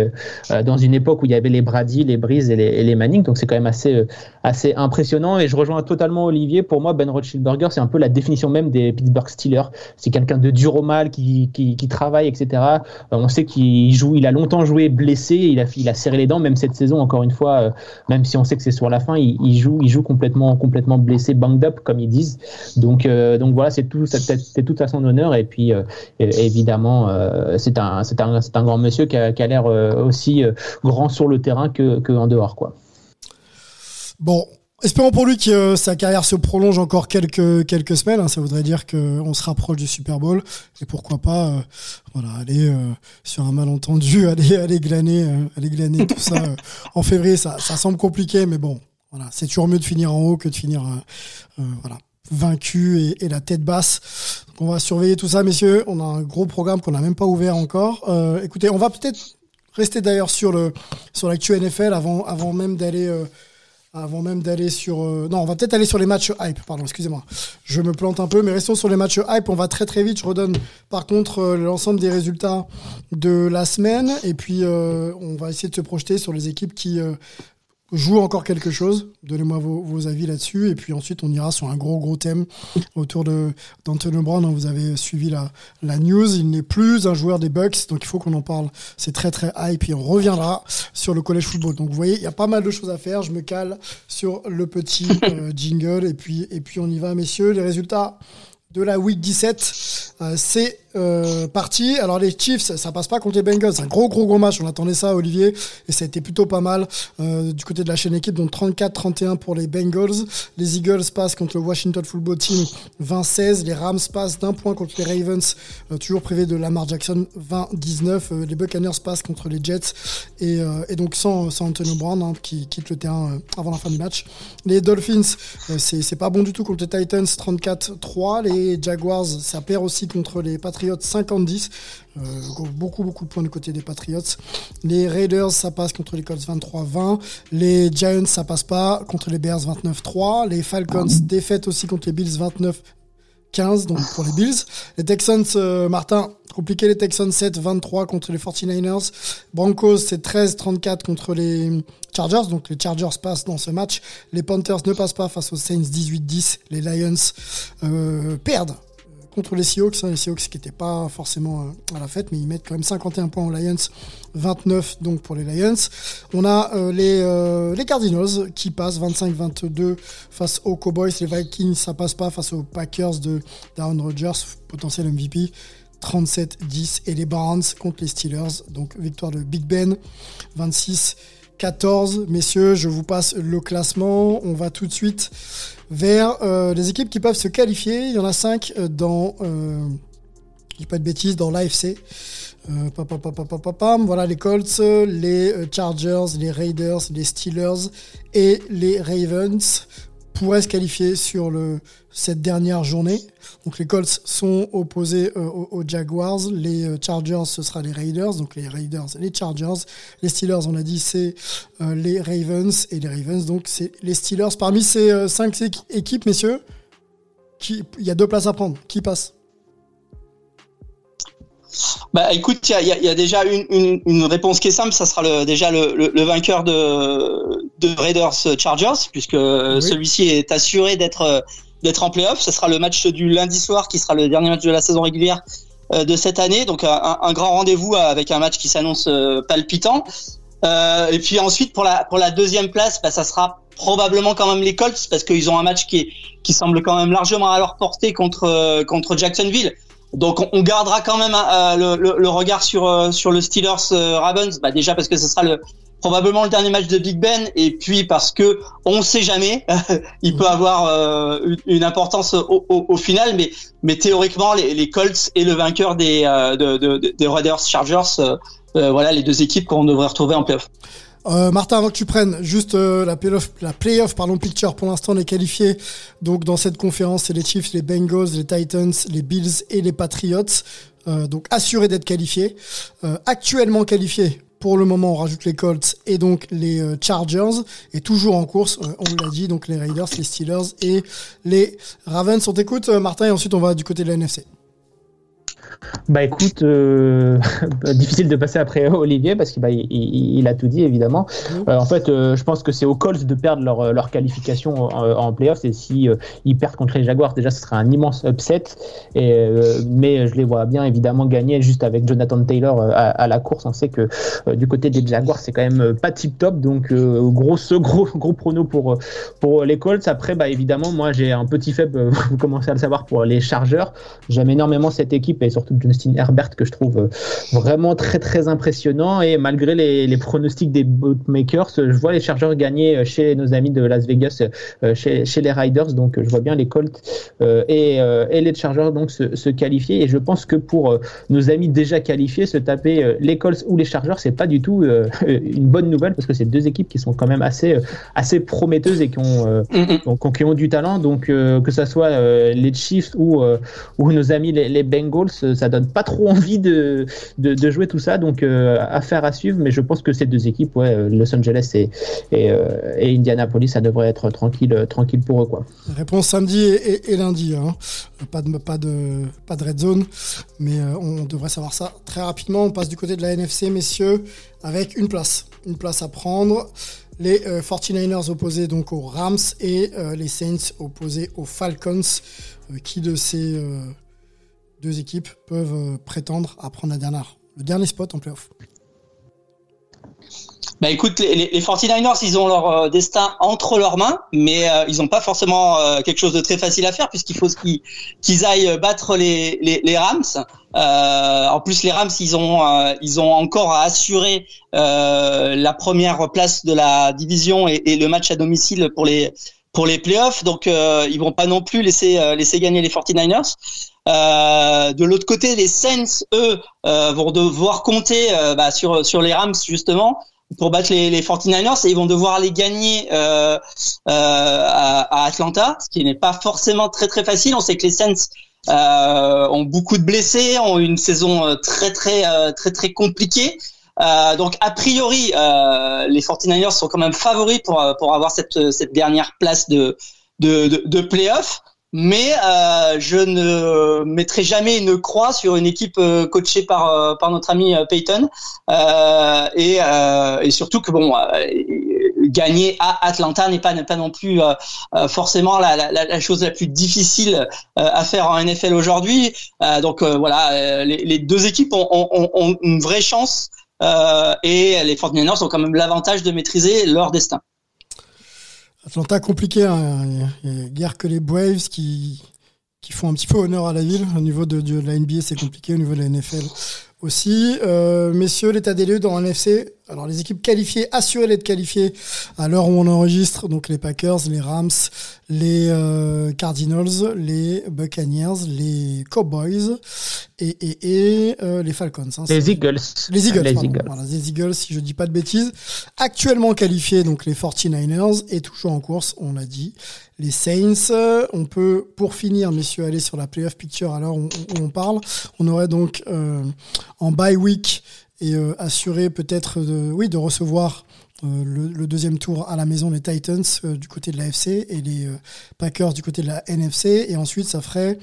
dans une époque où il y avait les Brady, les Breeze et les, et Manning, donc c'est quand même assez assez impressionnant. Et je rejoins totalement Olivier. Pour moi, Ben Rothschildberger, c'est un peu la définition même des Pittsburgh Steelers. C'est quelqu'un de dur au mal, qui, qui, qui travaille, etc. On sait qu'il il joue, il a longtemps joué blessé, il a, il a serré les dents, même cette saison, encore une fois, euh, même si on sait que c'est sur la fin, il, joue, il joue complètement, complètement blessé, banged up, comme ils disent. Donc, euh, donc voilà, c'est tout, c'est tout à son honneur. Et puis, euh, évidemment, c'est un, un, un grand monsieur qui a, qui a l'air aussi grand sur le terrain que, que dehors, quoi.
Bon, Espérons pour lui que euh, sa carrière se prolonge encore quelques quelques semaines. Hein. Ça voudrait dire qu'on se rapproche du Super Bowl et pourquoi pas, euh, voilà, aller euh, sur un malentendu, aller aller glaner, aller glaner tout ça en février. Ça, ça semble compliqué, mais bon, voilà, c'est toujours mieux de finir en haut que de finir, voilà, vaincu et, la tête basse. Donc on va surveiller tout ça, messieurs. On a un gros programme qu'on n'a même pas ouvert encore. écoutez, on va peut-être rester d'ailleurs sur le sur l'actu NFL avant avant même d'aller avant même d'aller sur... Euh, non, on va peut-être aller sur les matchs hype, pardon, excusez-moi. Je me plante un peu, mais restons sur les matchs hype. On va très très vite. Je redonne par contre euh, l'ensemble des résultats de la semaine. Et puis, euh, on va essayer de se projeter sur les équipes qui joue encore quelque chose. Donnez-moi vos, vos, avis là-dessus. Et puis ensuite, on ira sur un gros, gros thème autour d'Antonio Brown. Vous avez suivi la, la news. Il n'est plus un joueur des Bucks, donc il faut qu'on en parle. C'est très, très hype. Et on reviendra sur le collège football. Donc vous voyez, il y a pas mal de choses à faire. Je me cale sur le petit euh, jingle. Et puis, et puis on y va, messieurs. Les résultats de la week 17, euh, c'est euh, parti. Alors les Chiefs, ça passe pas contre les Bengals. C'est un gros, gros, gros match. On attendait ça, Olivier, et ça a été plutôt pas mal euh, du côté de la chaîne équipe. Donc 34-31 pour les Bengals. Les Eagles passent contre le Washington Football Team 20-16. Les Rams passent d'un point contre les Ravens, euh, toujours privé de Lamar Jackson 20-19. Euh, les Buccaneers passent contre les Jets et, et donc sans, sans Antonio Brown hein, qui quitte le terrain avant la fin du match. Les Dolphins, c'est pas bon du tout contre les Titans 34-3. Les Jaguars, ça perd aussi contre les Patriots Patriots 50-10. Euh, beaucoup, beaucoup de points du côté des Patriots. Les Raiders, ça passe contre les Colts 23-20. Les Giants, ça passe pas contre les Bears 29-3. Les Falcons, défaite aussi contre les Bills 29 15 donc pour les Bills. Les Texans, euh, Martin, compliqué les Texans 7-23 contre les 49ers. Broncos, c'est 13-34 contre les Chargers, donc les Chargers passent dans ce match. Les Panthers ne passent pas face aux Saints 18-10. Les Lions euh, perdent contre les Seahawks. Hein, les Seahawks qui n'étaient pas forcément euh, à la fête, mais ils mettent quand même 51 points aux Lions, 29 donc pour les Lions. On a euh, les, euh, les Cardinals qui passent 25-22 face aux Cowboys. Les Vikings, ça passe pas face aux Packers de Darren Rodgers, potentiel MVP. 37-10 et les Browns contre les Steelers. Donc victoire de Big Ben 26 14. Messieurs, je vous passe le classement. On va tout de suite vers euh, les équipes qui peuvent se qualifier. Il y en a 5 euh, dans, euh, je pas de bêtises, dans l'AFC. Euh, voilà les Colts, les Chargers, les Raiders, les Steelers et les Ravens pourraient se qualifier sur cette dernière journée. Donc les Colts sont opposés euh, aux, Jaguars, les euh, Chargers ce sera les Raiders, donc les Raiders, les Chargers, les Steelers on a dit c'est euh, les Ravens et les Ravens donc c'est les Steelers. Parmi ces cinq équipes messieurs, il y a deux places à prendre. Qui passe?
Bah écoute, il y a, déjà une, une, réponse qui est simple, ça sera le, déjà le, le, vainqueur de, de Raiders Chargers, puisque celui-ci est assuré d'être d'être en playoff. Ce sera le match du lundi soir qui sera le dernier match de la saison régulière euh, de cette année. Donc un, un grand rendez-vous avec un match qui s'annonce euh, palpitant. Euh, et puis ensuite pour la pour la deuxième place, bah, ça sera probablement quand même les Colts parce qu'ils ont un match qui est, qui semble quand même largement à leur portée contre contre Jacksonville. Donc on, gardera quand même le, le, le, regard sur sur le Steelers Ravens, bah, déjà parce que ce sera le probablement le dernier match de Big Ben. Et puis parce que on sait jamais il peut avoir euh, une importance au, au, final. Mais théoriquement les, Colts et le vainqueur des euh, de, de, des Raiders Chargers euh, euh, voilà les deux équipes qu'on devrait retrouver en playoff.
Euh, Martin, avant que tu prennes juste la playoff, la playoff picture, pour l'instant on est qualifié. Donc dans cette conférence, c'est les Chiefs, les Bengals, les Titans, les Bills et les Patriots. Euh, donc assurés d'être qualifiés. actuellement qualifiés pour le moment, on rajoute les Colts et donc les euh, Chargers. Et toujours en course, euh, on l'a dit, donc les Raiders, les Steelers et les Ravens. On t'écoute, euh, Martin, et ensuite on va du côté de la NFC.
Bah écoute, euh, difficile de passer après Olivier parce qu'il bah, il, il, a tout dit évidemment. Euh, en fait, euh, je pense que c'est aux Colts de perdre leur, leur qualification en, en playoffs et si ils perdent contre les Jaguars, déjà ce serait un immense upset. Et, mais je les vois bien évidemment gagner juste avec Jonathan Taylor à, à la course. On sait que du côté des Jaguars, c'est quand même pas tip top, donc gros ce gros gros prono pour pour les Colts. Après, bah évidemment, moi j'ai un petit faible, vous commencez à le savoir pour les Chargers. J'aime énormément cette équipe et surtout Justin Herbert que je trouve euh, vraiment très très impressionnant. Et malgré les, les pronostics des bookmakers, je vois les Chargers gagner euh, chez nos amis de Las Vegas, euh, chez, chez les Riders, donc je vois bien les Colts et, et les Chargers donc se, se, qualifier. Et je pense que pour nos amis déjà qualifiés, se taper les Colts ou les Chargers, c'est pas du tout une bonne nouvelle parce que c'est deux équipes qui sont quand même assez assez prometteuses et qui ont, mm-hmm. qui ont du talent, donc que ça soit les Chiefs ou ou nos amis les, les Bengals, ça donne pas trop envie de, de, jouer tout ça. Donc, euh, affaire à suivre. Mais je pense que ces deux équipes, ouais, euh, Los Angeles et, et, euh, et, Indianapolis, ça devrait être tranquille, tranquille pour eux. Quoi.
Réponse samedi et, lundi. Hein. Pas, de, pas, de, pas de red zone. Mais on devrait savoir ça très rapidement. On passe du côté de la NFC, messieurs, avec une place. Une place à prendre les 49ers opposés donc aux Rams et les Saints opposés aux Falcons. qui de ces deux équipes peuvent euh, prétendre à prendre la dernière, le dernier spot en playoff
bah écoute, les, les, 49ers, ils ont leur euh, destin entre leurs mains, mais euh, ils n'ont pas forcément quelque chose de très facile à faire puisqu'il faut qu'ils aillent battre les, Rams. en plus, les Rams, ils ont ils ont encore à assurer la première place de la division et, et, le match à domicile pour les pour les playoffs, donc ils vont pas non plus laisser laisser gagner les 49ers. Euh, de l'autre côté, les Saints, eux, euh, vont devoir compter euh, bah, sur sur les Rams justement pour battre les, les 49ers et ils vont devoir les gagner euh, à, à, Atlanta, ce qui n'est pas forcément très très facile. On sait que les Saints ont beaucoup de blessés, ont une saison très très euh, très très compliquée. Euh, donc a priori, euh, les 49ers sont quand même favoris pour pour avoir cette cette dernière place de de de, de playoff. Mais euh, je ne mettrai jamais une croix sur une équipe euh, coachée par euh, par notre ami euh, Peyton Euh, et, euh, et surtout que bon gagner à Atlanta n'est pas n'est pas non plus forcément la, la, la chose la plus difficile à faire en NFL aujourd'hui. Donc voilà, les, les deux équipes ont, ont, ont une vraie chance et les 49ers ont quand même l'avantage de maîtriser leur destin.
Atlanta compliqué, hein. il y a guère que les Braves qui, qui font un petit peu honneur à la ville. Au niveau de, de la NBA, c'est compliqué, au niveau de la NFL aussi. Euh, messieurs, l'état des lieux dans NFC. Alors les équipes qualifiées, assurées d'être qualifiées à l'heure où on enregistre, donc les Packers, les Rams, les euh, Cardinals, les Buccaneers, les Cowboys et, et, et euh, les Falcons. hein.
Les Eagles.
Les Eagles,
Les. Eagles.
Voilà, les Eagles, si je dis pas de bêtises. Actuellement qualifiés, donc les 49ers, et toujours en course, on l'a dit, les Saints. Euh, On peut, pour finir, messieurs, aller sur la playoff picture à l'heure où, où on parle. On aurait donc euh, en bye week et euh, assuré peut-être de, oui, de recevoir euh, le, deuxième tour à la maison les Titans euh, du côté de la FC et les Packers du côté de la NFC et ensuite ça ferait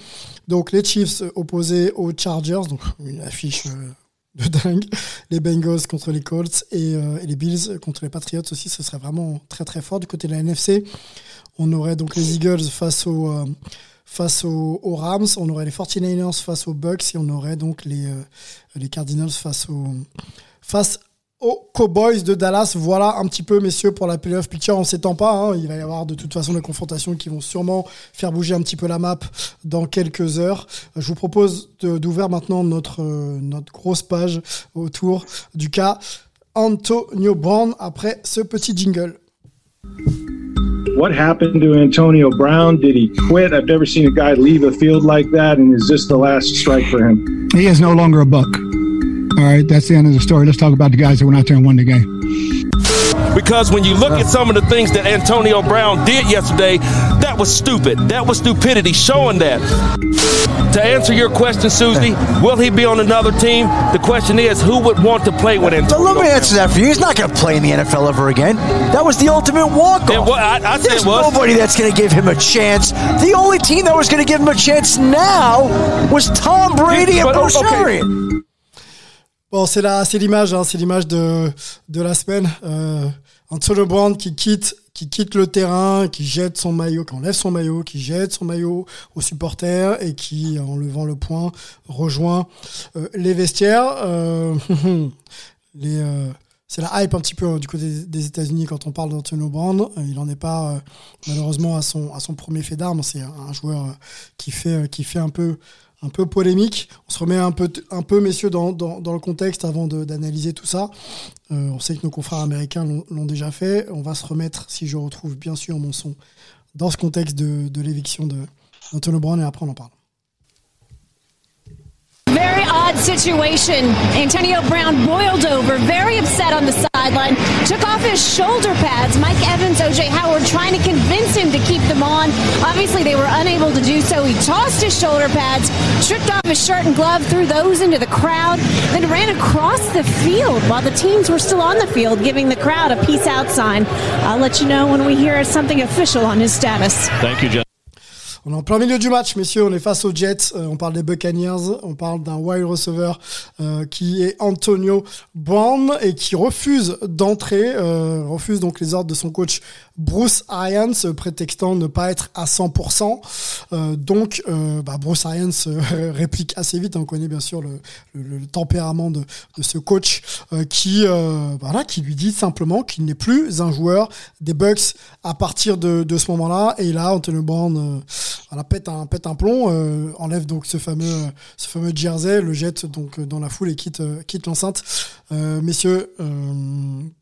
donc les Chiefs opposés aux Chargers donc une affiche de dingue. Les Bengals contre les Colts et, les Bills contre les Patriots aussi ce serait vraiment très très fort. Du côté de la NFC on aurait donc les Eagles face aux face aux, Rams, on aurait les 49ers face aux Bucks et on aurait donc les, euh, Cardinals face aux, Cowboys de Dallas. Voilà un petit peu, messieurs, pour la playoff picture. On s'étend pas. hein. Il va y avoir de toute façon des confrontations qui vont sûrement faire bouger un petit peu la map dans quelques heures. Je vous propose d'ouvrir maintenant notre, euh, notre grosse page autour du cas Antonio Brown après ce petit jingle.
What happened to Antonio Brown? Did he quit? I've never seen a guy leave a field like that. And is this the last strike for him?
He is no longer a buck. All right, that's the end of the story. Let's talk about the guys that went out there and won the game.
Because when you look at some of the things that Antonio Brown did yesterday, that was stupid. That was stupidity showing that. To answer your question, Susie, will he be on another team? The question is, who would want to play with
So
Antonio?
let me answer that for you. He's not going to play in the NFL ever again. That was the ultimate walk off.
I, I
There's
it was.
nobody that's going to give him a chance. The only team that was going to give him a chance now was Tom Brady and
But,
Bruce
okay.
Bon, c'est la, c'est l'image, hein, c'est l'image de, de la semaine. Euh, Antonio Brown qui quitte, qui quitte le terrain, qui jette son maillot, qui enlève son maillot, qui jette son maillot aux supporters et qui, en levant le poing, rejoint euh, les vestiaires. Euh, euh, c'est la hype un petit peu euh, du côté des- États-Unis quand on parle d'Antonio. Euh, il n'en est pas malheureusement à son, premier fait d'armes. C'est un, joueur qui fait un peu un peu polémique. On se remet un peu, messieurs, dans, le contexte avant d'analyser tout ça. Euh, on sait que nos confrères américains l'ont- déjà fait. On va se remettre, si je retrouve bien sûr mon son, dans ce contexte de, de l'éviction d'Antonio Brown et après on en parle.
Very odd situation. Antonio Brown boiled over, very upset on the sideline, took off his shoulder pads. Mike Evans, OJ Howard trying to convince him to keep them on. Obviously, they were unable to do so. He tossed his shoulder pads, stripped off his shirt and glove, threw those into the crowd, then ran across the field while the teams were still on the field, giving the crowd a peace out sign. I'll let you know when we hear something official on his status.
Thank you, John.
On est en plein milieu du match, messieurs. On est face aux Jets. Euh, on parle des Buccaneers. On parle d'un wide receiver euh, qui est Antonio Brown et qui refuse d'entrer, euh, refuse donc les ordres de son coach Bruce Arians, euh, prétextant ne pas être à 100%. Euh, donc, euh, bah, Bruce Arians euh, réplique assez vite. On connaît bien sûr le, tempérament de, ce coach qui, lui dit simplement qu'il n'est plus un joueur des Bucks à partir de, ce moment-là. Et là, Antonio Brown voilà, pète un pète un plomb, enlève donc ce fameux jersey, le jette donc dans la foule et quitte quitte l'enceinte. Messieurs,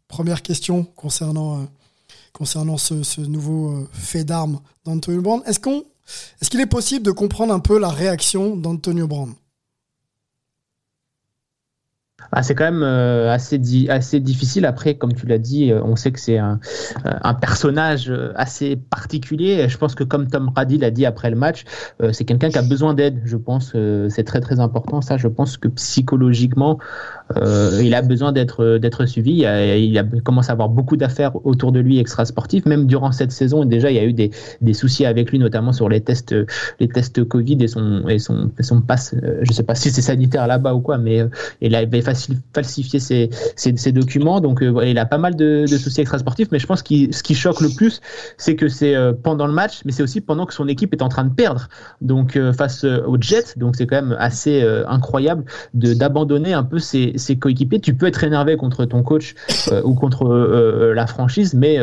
première question concernant concernant ce, nouveau euh, fait d'armes d'Antonio Brown. Est-ce est-ce qu'il est possible de comprendre un peu la réaction d'Antonio Brown?
Ah, c'est quand même euh, assez, di assez difficile. Après, comme tu l'as dit, euh, on sait que c'est un, personnage assez particulier. Je pense que comme Tom Brady l'a dit après le match, c'est quelqu'un qui a besoin d'aide. Je pense c'est très très important. Ça, je pense que psychologiquement, il a besoin d'être d'être suivi. Il, a, il a, commence à avoir beaucoup d'affaires autour de lui extra sportif. Même durant cette saison, déjà, il y a eu des, des soucis avec lui, notamment sur les tests les tests Covid et son et son, son passe. Je sais pas si c'est sanitaire là-bas ou quoi, mais il avait falsifier ses, ses, documents. Donc euh, il a pas mal de, de soucis extrasportifs, mais je pense que ce qui choque le plus, c'est que c'est euh, pendant le match, mais c'est aussi pendant que son équipe est en train de perdre. Donc euh, face aux Jets, donc c'est quand même assez incroyable de d'abandonner un peu ses, ses coéquipiers. Tu peux être énervé contre ton coach ou contre la franchise, mais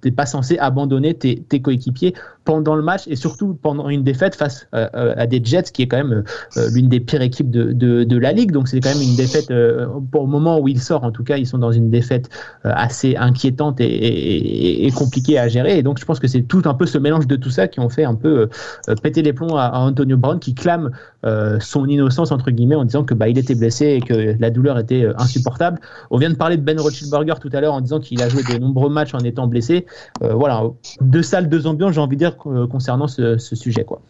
t'es pas censé abandonner tes coéquipiers pendant le match et surtout pendant une défaite face à des Jets qui est quand même l'une des pires équipes de, de, la ligue. Donc c'est quand même une défaite pour le moment où il sort, en tout cas, ils sont dans une défaite euh, assez inquiétante et, compliquée à gérer. Et donc, je pense que c'est tout un peu ce mélange de tout ça qui ont fait un peu euh, péter les plombs à, Antonio Brown, qui clame euh, son innocence entre guillemets en disant que bah il était blessé et que la douleur était insupportable. On vient de parler de Ben Roethlisberger tout à l'heure en disant qu'il a joué de nombreux matchs en étant blessé. voilà, deux salles, deux ambiances, j'ai envie de dire concernant ce, sujet quoi.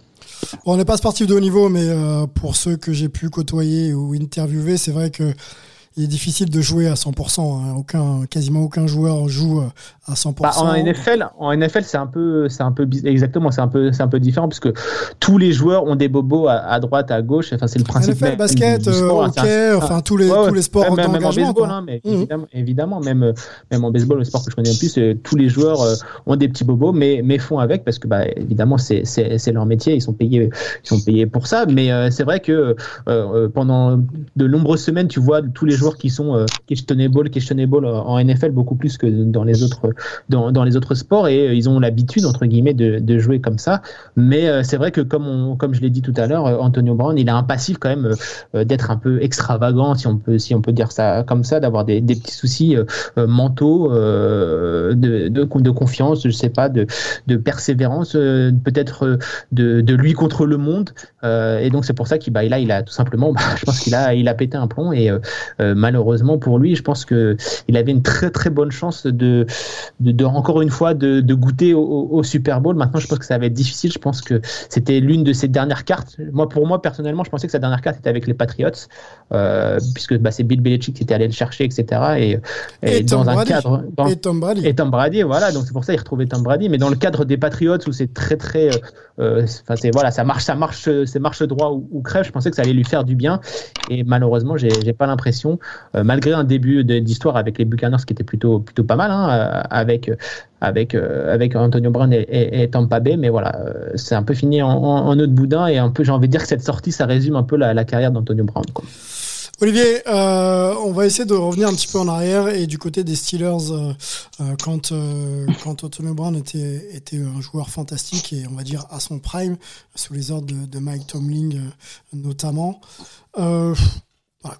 on n'est pas sportif de haut niveau, mais pour ceux que j'ai pu côtoyer ou interviewer, c'est vrai que il est difficile de jouer à 100%. Hein. Aucun, quasiment aucun joueur joue euh, à 100%.
Bah, en NFL, en NFL, c'est un peu, c'est un peu exactement, c'est un peu, c'est un peu différent parce que tous les joueurs ont des bobos à, droite, à gauche. Enfin, c'est le principe.
NFL, basket, euh, hockey, enfin tous les, tous les sports
même, même en baseball, hein, mais mmh. évidemment, même, euh, même en baseball, le sport que je connais le plus, tous les joueurs ont des petits bobos, mais, mais font avec parce que, bah, évidemment, c'est, c'est, c'est leur métier, ils sont payés, ils sont payés pour ça. Mais c'est vrai que pendant de nombreuses semaines, tu vois tous les joueurs qui sont euh, questionable, questionable en NFL beaucoup plus que dans les autres dans, dans les autres sports et euh, ils ont l'habitude entre guillemets de, de, jouer comme ça. Mais euh, c'est vrai que comme comme je l'ai dit tout à l'heure, Antonio Brown, il a un passif quand même d'être un peu extravagant si on peut si on peut dire ça comme ça, d'avoir des, des, petits soucis mentaux de, de, de confiance, je sais pas, de de persévérance, peut-être de, de lui contre le monde. et donc c'est pour ça qu'il bah, là il a tout simplement, bah, je pense qu'il a il a pété un plomb et malheureusement pour lui, je pense que il avait une très très bonne chance de, de, encore une fois de, de goûter au, Super Bowl. Maintenant, je pense que ça va être difficile. Je pense que c'était l'une de ses dernières cartes. Moi, pour moi personnellement, je pensais que sa dernière carte était avec les Patriots, euh, puisque bah, c'est Bill Belichick qui était allé le chercher, etc.
Et, dans un cadre et Tom Brady.
Et Tom Brady, voilà. Donc c'est pour ça qu'il retrouvait Tom Brady, mais dans le cadre des Patriots où c'est très très, euh, euh, enfin c'est voilà, ça marche, ça marche, c'est marche droit ou, ou, crève. Je pensais que ça allait lui faire du bien, et malheureusement, j'ai pas l'impression. Euh, malgré un début d'histoire avec les Buccaneers qui était plutôt, plutôt pas mal, hein, euh, avec, euh, avec Antonio Brown et, Tampa Bay, mais voilà, c'est un peu fini en, en, de boudin et un peu, j'ai envie de dire que cette sortie, ça résume un peu la, carrière d'Antonio Brown.
Olivier, on va essayer de revenir un petit peu en arrière et du côté des Steelers, quand, quand Antonio Brown était, était un joueur fantastique et on va dire à son prime, sous les ordres de, de Mike Tomlin notamment.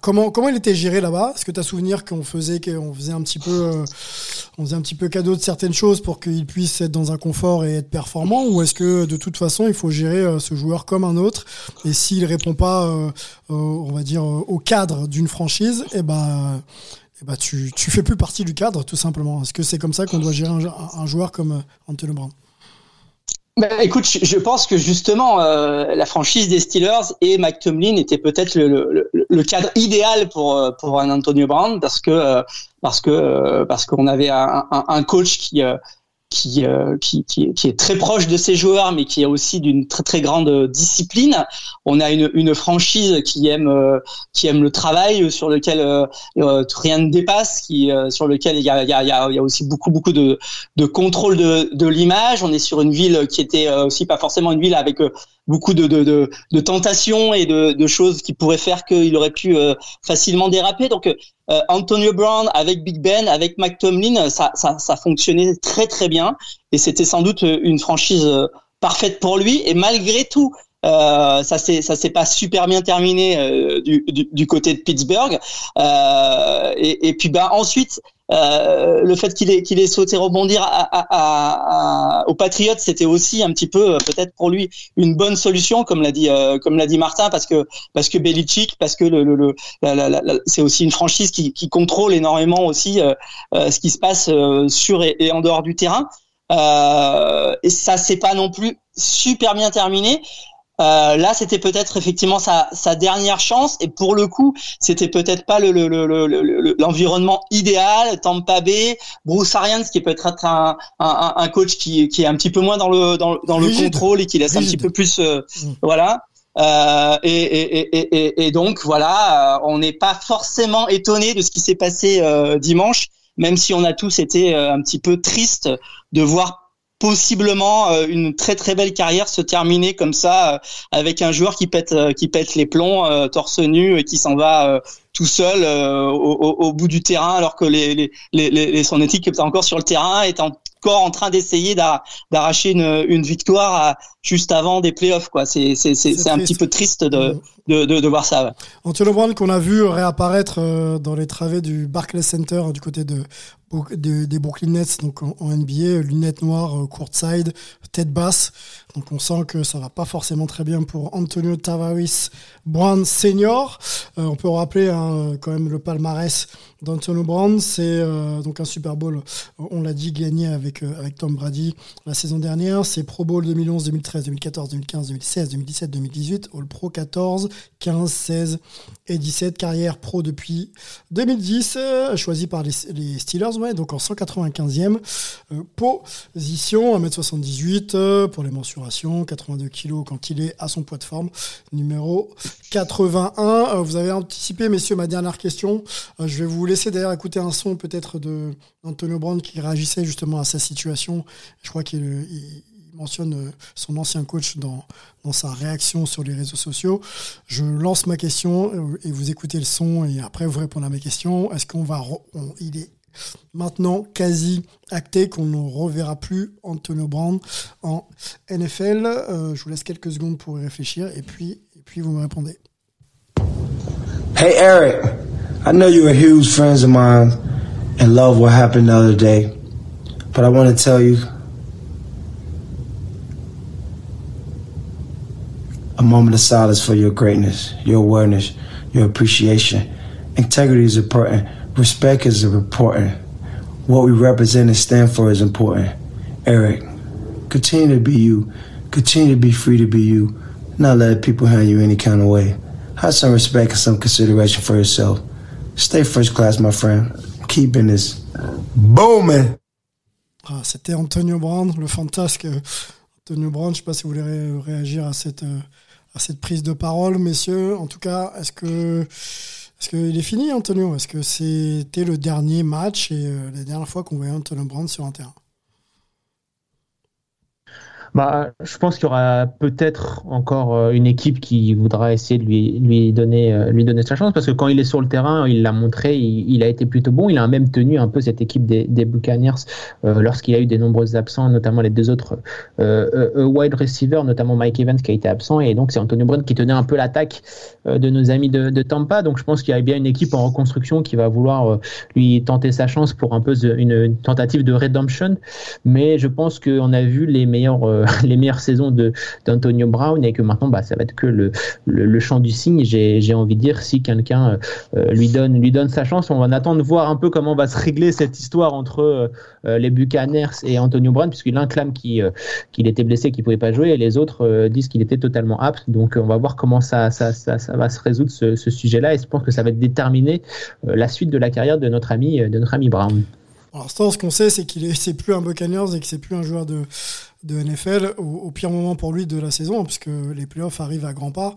Comment, il était géré là-bas? Est-ce que tu as souvenir qu'on faisait, qu'on faisait un petit peu, euh, un petit peu cadeau de certaines choses pour qu'il puisse être dans un confort et être performant, ou est-ce que de toute façon il faut gérer euh, ce joueur comme un autre? Et s'il répond pas, euh, on va dire au cadre d'une franchise, eh ben, eh ben tu, tu fais plus partie du cadre tout simplement. Est-ce que c'est comme ça qu'on doit gérer un, joueur comme Anthony Brown?
Bah, écoute, je pense que justement, euh, la franchise des Steelers et Mike Tomlin était peut-être le, le, le, cadre idéal pour euh, pour un Antonio Brown parce que euh, parce que parce qu'on avait un, un, un, coach qui euh, qui, qui, qui, est très proche de ses joueurs, mais qui est aussi d'une très très grande discipline. On a une, une franchise qui aime euh, qui aime le travail, sur lequel euh, rien ne dépasse, qui sur lequel il y a, y a, y a aussi beaucoup beaucoup de, de contrôle de, de l'image. On est sur une ville qui était aussi pas forcément une ville avec beaucoup de, de, de, de tentations et de, de, choses qui pourraient faire qu'il aurait pu facilement déraper. Donc euh, Antonio Brown avec Big Ben, avec Mike Tomlin, ça, ça, ça fonctionnait très très bien et c'était sans doute une franchise euh, parfaite pour lui. Et malgré tout, euh, ça s'est ça s'est pas super bien terminé euh, du, du, du, côté de Pittsburgh. Euh, et, et, puis bah ensuite euh, le fait qu'il ait, qu'il ait sauté rebondir à, à, à, aux Patriots, c'était aussi un petit peu euh, peut-être pour lui une bonne solution, comme l'a dit euh, dit Martin, parce que parce que Belichick, parce que le, le, le c'est aussi une franchise qui, qui contrôle énormément aussi euh, ce qui se passe sur et, et, en dehors du terrain. et ça c'est pas non plus super bien terminé. Euh, là, c'était peut-être effectivement sa, sa, dernière chance, et pour le coup, c'était peut-être pas le, l'environnement le, le, idéal. Tampa Bay, Bruce Arians, qui peut être un, un, un, coach qui, qui est un petit peu moins dans le dans, dans le contrôle et qui laisse Rigide. un petit peu plus, euh, mmh. voilà. Euh, et, et, et, et, donc voilà, euh, on n'est pas forcément étonné de ce qui s'est passé euh, dimanche, même si on a tous été un petit peu triste de voir possiblement euh, une très très belle carrière se terminer comme ça euh, avec un joueur qui pète euh, qui pète les plombs torse nu et qui s'en va tout seul au, bout du terrain alors que les, les, les, les son équipe est encore sur le terrain est encore en train d'essayer d'arracher une, une victoire à, juste avant des playoffs quoi c'est c'est c'est un petit peu triste de mm. de, de, de, voir ça. Ouais.
Antonio Brown qu'on a vu réapparaître dans les travées du Barclays Center du côté de des, Brooklyn Nets donc en, NBA, lunettes noires, euh, courtside, tête basse. Donc on sent que ça va pas forcément très bien pour Antonio Tavares Brown senior. Euh, on peut rappeler hein, quand même le palmarès d'Antonio Brown, c'est euh, donc un Super Bowl, on l'a dit, gagné avec euh, avec Tom Brady la saison dernière. C'est Pro Bowl 2011, 2013, 2014, 2015, 2016, 2017, 2018, All Pro 14, 15, 16 et 17. Carrière pro depuis 2010, euh, choisi par les, Steelers, donc en 195e euh, position, 1m78 pour les mensurations 82 kilos quand il est à son poids de forme. Numéro 81. Euh, vous avez anticipé, messieurs, ma dernière question. Euh, je vais vous laisser d'ailleurs écouter un son peut-être d'Antonio Brown qui réagissait justement à sa situation. Je crois qu'il mentionne euh, son ancien coach dans, dans sa réaction sur les réseaux sociaux. Je lance ma question et vous écoutez le son et après vous répondez à mes questions. Est-ce qu'on va... il est maintenant quasi acté qu'on ne reverra plus Antonio Brown en NFL. Euh, je vous laisse quelques secondes pour y réfléchir et puis, et puis vous me répondez.
Hey Eric, I know you're a huge friend of mine and love what happened the other day, but I want to tell you a moment of silence for your greatness, your awareness, your appreciation. Integrity is important. Respect is important. What we represent and stand for is important. Eric, continue to be you. Continue to be free to be you. Not let people hand you any kind of way. Have some respect and some consideration for yourself. Stay first class, my friend. Keep this booming.
Ah, C'était Antonio Brown, le fantasque Antonio Brown. Je ne sais pas si vous voulez ré réagir à cette, à cette prise de parole, messieurs. En tout cas, est-ce que est-ce qu'il est fini, Antonio Est-ce que c'était le dernier match et euh, la dernière fois qu'on voyait Antonio Brand sur un terrain
bah, je pense qu'il y aura peut-être encore euh, une équipe qui voudra essayer de lui, lui, donner, euh, lui donner sa chance parce que quand il est sur le terrain, il l'a montré, il, a été plutôt bon. Il a même tenu un peu cette équipe des, des Buccaneers euh, lorsqu'il a eu des nombreux absents, notamment les deux autres euh, euh, wide receivers, notamment Mike Evans qui a été absent. Et donc, c'est Antonio Brown qui tenait un peu l'attaque de nos amis de, de, Tampa. Donc, je pense qu'il y a bien une équipe en reconstruction qui va vouloir lui tenter sa chance pour un peu une, une tentative de redemption. Mais je pense qu'on a vu les meilleurs les meilleures saisons d'Antonio Brown et que maintenant bah, ça va être que le, le, chant du signe. J'ai envie de dire si quelqu'un euh, lui donne lui donne sa chance, on va attendre de voir un peu comment va se régler cette histoire entre euh, les Buccaneers et Antonio Brown puisque l'un clame qu'il euh, était blessé, qu'il pouvait pas jouer et les autres euh, disent qu'il était totalement apte. Donc on va voir comment ça ça, ça, va se résoudre ce, ce sujet-là et je pense que ça va déterminer la suite de la carrière de notre ami de notre ami Brown.
Alors, ce qu'on sait, c'est qu'il est, c'est plus un Buccaneers et que c'est plus un joueur de, de NFL au, pire moment pour lui de la saison, puisque les playoffs arrivent à grands pas.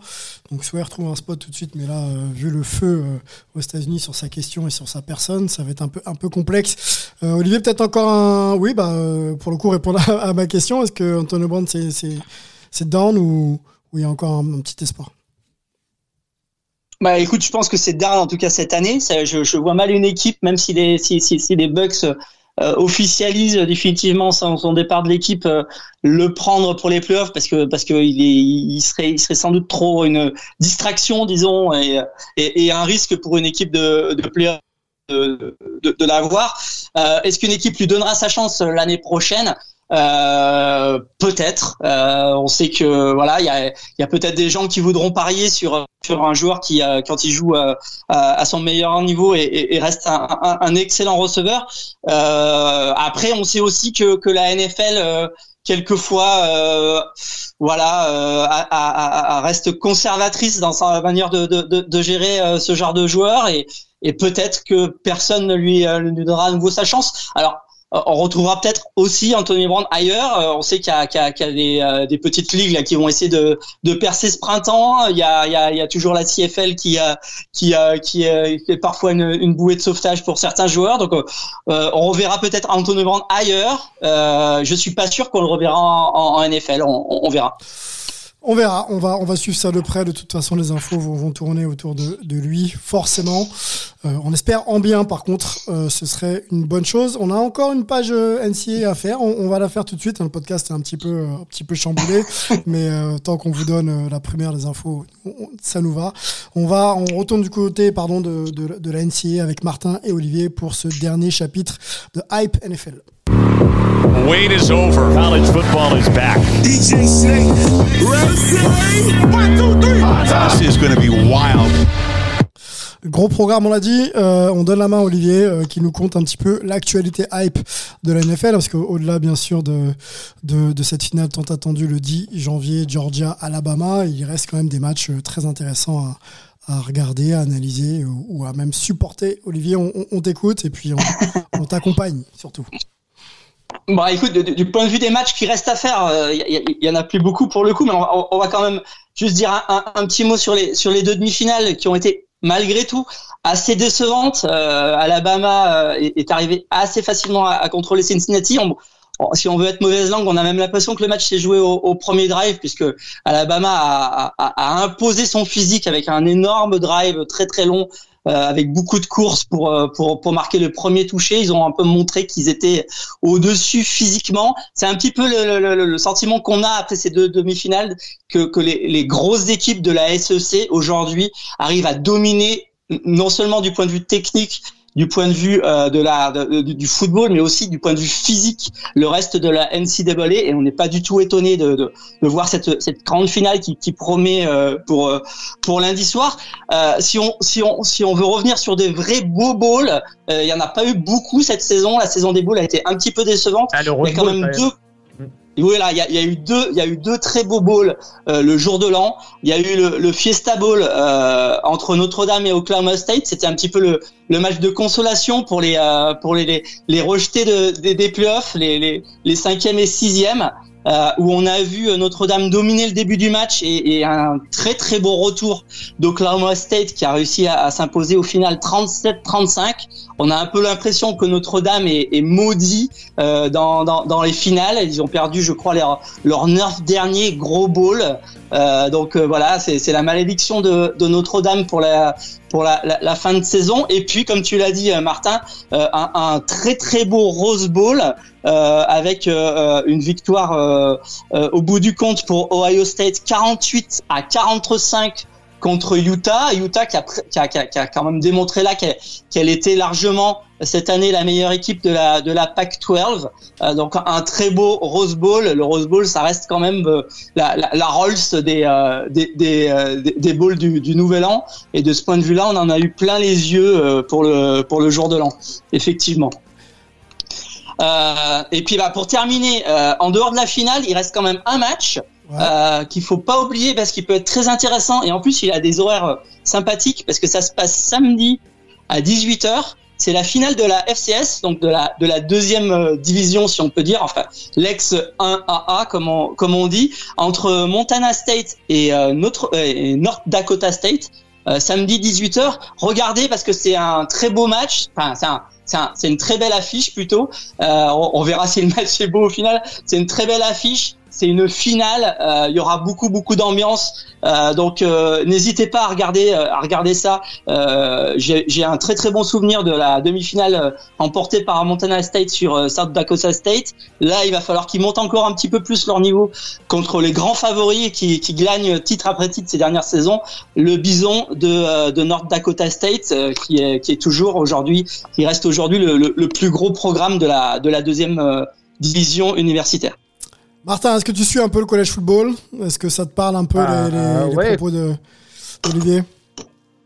Donc, soit il retrouve un spot tout de suite, mais là, euh, vu le feu euh, aux États-Unis sur sa question et sur sa personne, ça va être un peu, un peu complexe. Euh, Olivier, peut-être encore un. Oui, bah, pour le coup, répondre à, ma question. Est-ce que Antonio Brown, c'est, down ou, ou il y a encore un, petit espoir?
Bah écoute, je pense que c'est down en tout cas cette année. Je, vois mal une équipe, même si les si, si, si les Bucks euh, officialisent définitivement son, départ de l'équipe, euh, le prendre pour les playoffs parce que parce que il, serait il serait sans doute trop une distraction, disons, et, et, un risque pour une équipe de, de playoffs de, de, de l'avoir. Euh, Est-ce qu'une équipe lui donnera sa chance l'année prochaine? Euh, peut-être. Euh, on sait que voilà, il y a, y a peut-être des gens qui voudront parier sur sur un joueur qui, euh, quand il joue euh, à, à son meilleur niveau et, et- et reste un, un- un excellent receveur. Après, on sait aussi que que la NFL quelquefois euh, voilà euh, a- a- a- reste conservatrice dans sa manière de, de, de, gérer euh, ce genre de joueur et, et peut-être que personne ne lui, ne lui donnera à nouveau sa chance. Alors on retrouvera peut-être aussi Anthony Brown ailleurs. Euh, on sait qu'il y a, qu'il y a- qu'il y a des, euh, des petites ligues là, qui vont essayer de, de percer ce printemps. Il y a, il il y a toujours la CFL qui, qui, qui, euh, est parfois une, une bouée de sauvetage pour certains joueurs. Donc euh, euh, on reverra peut-être Anthony Brown ailleurs. Euh, je suis pas sûr qu'on le reverra en, en- NFL. On- on verra.
On verra, on va, on va suivre ça de près. De toute façon, les infos vont, vont tourner autour de, de lui, forcément. Euh, on espère en bien, par contre, euh, ce serait une bonne chose. On a encore une page euh, NCA à faire. On, on va la faire tout de suite. hein. Le podcast est un petit peu, un petit peu chamboulé, mais euh, tant qu'on vous donne la première des infos, on- ça nous va. On va, on retourne du côté, pardon, de, de, de la NCA avec Martin et Olivier pour ce dernier chapitre de Hype NFL.
Wait is over. College football is back.
DJ Snake. One, two, three.
This is going to be wild.
Gros programme, on l'a dit. Euh, on donne la main à Olivier euh, qui nous compte un petit peu l'actualité hype de la NFL parce qu'au-delà bien sûr de, de, de cette finale tant attendue le 10 janvier Georgia-Alabama, il reste quand même des matchs euh, très intéressants à, à regarder, à analyser ou, ou à même supporter. Olivier, on, on- on t'écoute et puis on, on t'accompagne surtout.
Bon, écoute, du, point de vue des matchs qui restent à faire, il y, y- en a plus beaucoup pour le coup, mais on, va- quand même juste dire un, petit mot sur les sur les deux demi-finales qui ont été malgré tout assez décevantes. Euh, Alabama euh, est, arrivé assez facilement à, contrôler Cincinnati. Si on veut être mauvaise langue, on a même l'impression que le match s'est joué au, premier drive, puisque Alabama a, imposé son physique avec un énorme drive très très long euh, avec beaucoup de courses pour, euh, pour, pour marquer le premier touché. Ils ont un peu montré qu'ils étaient au-dessus physiquement. C'est un petit peu le- le- le sentiment qu'on a après ces deux demi-finales, que, que les, les grosses équipes de la SEC aujourd'hui arrivent à dominer non seulement du point de vue technique, du point de vue euh, de la de- du football, mais aussi du point de vue physique, le reste de la NCAA. Et on n'est pas du tout étonné de, de, de voir cette, cette grande finale qui, qui promet euh, pour euh, pour lundi soir. Euh, si on si on si on veut revenir sur des vrais beaux bowls, il y en a pas eu beaucoup cette saison. La saison des bowls a été un petit peu décevante.
Ah, le
il y a quand même deux. Oui, là, il y a, y a eu deux, il y a eu deux très beaux bowls euh, le jour de l'an. Il y a eu le, le Fiesta Bowl euh, entre Notre-Dame et Oklahoma State. C'était un petit peu le, le match de consolation pour les euh, pour les, les, les rejetés de, des, des playoffs, les, les les cinquième et sixième, euh, où on a vu Notre-Dame dominer le début du match et, et un très très beau retour d'Oklahoma State qui a réussi à, à s'imposer au final 37-35. On a un peu l'impression que Notre-Dame est, maudit euh, dans, les finales. Ils ont perdu, je crois, leur, leur neuf derniers gros bowls. Euh, donc euh, voilà, c'est la malédiction de, Notre-Dame pour la pour la, fin de saison. Et puis, comme tu l'as dit, Martin, un, très très beau Rose Bowl avec une victoire au bout du compte pour Ohio State 48 à 45 contre Utah. Utah qui a, qui a, qui a, quand même démontré là qu'elle qu'elle était largement cette année la meilleure équipe de la de la Pac-12. Euh, donc un très beau Rose Bowl. Le Rose Bowl, ça reste quand même euh, la, la, la Rolls des euh, des euh, des, des bowls du, du Nouvel An. Et de ce point de vue-là, on en a eu plein les yeux pour le pour le jour de l'an, effectivement. Et puis bah, pour terminer, en dehors de la finale, il reste quand même un match euh, qu'il faut pas oublier parce qu'il peut être très intéressant et en plus il a des horaires euh, sympathiques parce que ça se passe samedi à 18h. C'est la finale de la FCS, donc de la de la deuxième euh, division si on peut dire, enfin l'ex 1AA comme on comme on dit, entre Montana State et euh, notre et North Dakota State. Samedi 18h. Regardez parce que c'est un très beau match. Enfin, c'est un, un- une très belle affiche plutôt. On verra si le match est beau au final. C'est une très belle affiche. C'est une finale. euh, Il y aura beaucoup beaucoup d'ambiance. Euh, donc euh, n'hésitez pas à regarder euh, à regarder ça. Euh, J'ai un très très bon souvenir de la demi-finale emportée par Montana State sur South Dakota State. Là, il va falloir qu'ils montent encore un petit peu plus leur niveau contre les grands favoris qui, qui gagnent titre après titre ces dernières saisons. Le Bison de, North Dakota State, qui est toujours aujourd'hui, qui reste aujourd'hui le, plus gros programme de la de la deuxième division universitaire.
Martin, est-ce que tu suis un peu le collège football? Est-ce que ça te parle un peu
Ah,
les, les- les
ouais.
propos de Olivier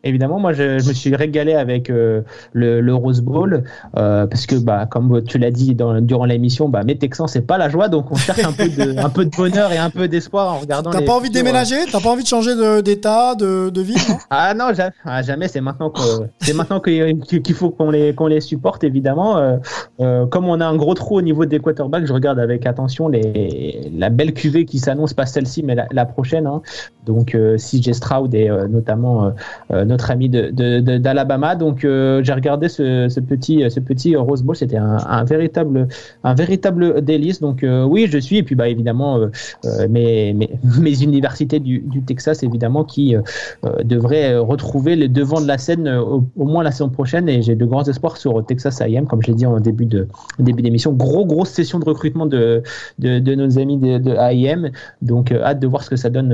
Évidemment, moi, je, je me suis régalé avec euh, le, le Rose Bowl euh, parce que, bah, comme tu l'as dit dans, durant l'émission, bah, mes Texans, c'est pas la joie, donc on cherche un peu de, un peu de bonheur et un peu d'espoir en regardant.
T'as pas envie de
futurs,
déménager? T'as pas envie de changer d'état, de, non?
Ah non, jamais, ah, jamais c'est maintenant que c'est maintenant qu'il faut qu'on les qu'on les supporte évidemment. Euh, euh, comme on a un gros trou au niveau des quarterbacks, je regarde avec attention les la belle cuvée qui s'annonce pas celle-ci mais la, la prochaine. hein. Donc euh, CJ Stroud et euh, notamment euh, euh, notre ami de de- de- d'Alabama. Donc euh, j'ai regardé ce, petit ce petit Rose Bowl, c'était un, véritable un véritable délice. Donc euh, oui, je suis. Et puis bah évidemment euh, mes, mes universités du, du Texas évidemment qui euh, retrouver les devants de la scène au, moins la saison prochaine. Et j'ai de grands espoirs sur Texas A&M comme je l'ai dit en début de début d'émission. Gros grosse session de recrutement de de, nos amis de, de A&M donc hâte de voir ce que ça donne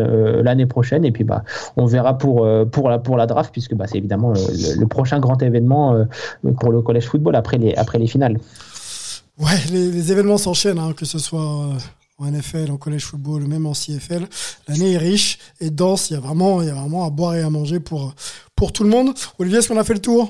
l'année prochaine. Et puis bah on verra pour pour la pour la draft puisque bah c'est évidemment euh, le, le prochain grand événement euh, pour le collège football après les après les finales
Ouais, les, les événements s'enchaînent, hein, que ce soit euh, en NFL, en collège football, même en CFL. L'année est riche et dense. Il y a vraiment, il y a vraiment à boire et à manger pour pour tout le monde. Olivier, est-ce qu'on a fait le tour?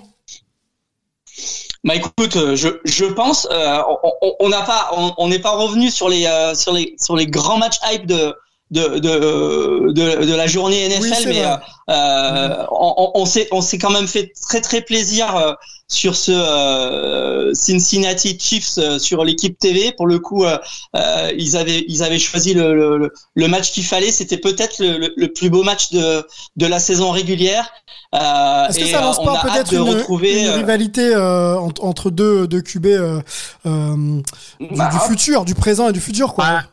Bah écoute, je, je pense, euh, on- on on n'a pas, on on n'est pas revenu sur les euh, sur les sur les grands matchs hype de de de de, de la journée NFL,
Oui,
mais euh, euh, on, on- on s'est on s'est quand même fait très très plaisir euh, sur ce euh, Cincinnati Chiefs euh, sur l'équipe TV. Pour le coup, ils avaient ils avaient choisi le le, le- match qu'il fallait. C'était peut-être le, le, plus beau match de de la saison régulière. Euh,
Est-ce que ça lance pas peut-être une,
retrouver
une rivalité euh, entre, deux, deux QB euh, euh, du,
Bah,
du futur, du présent et du futur, quoi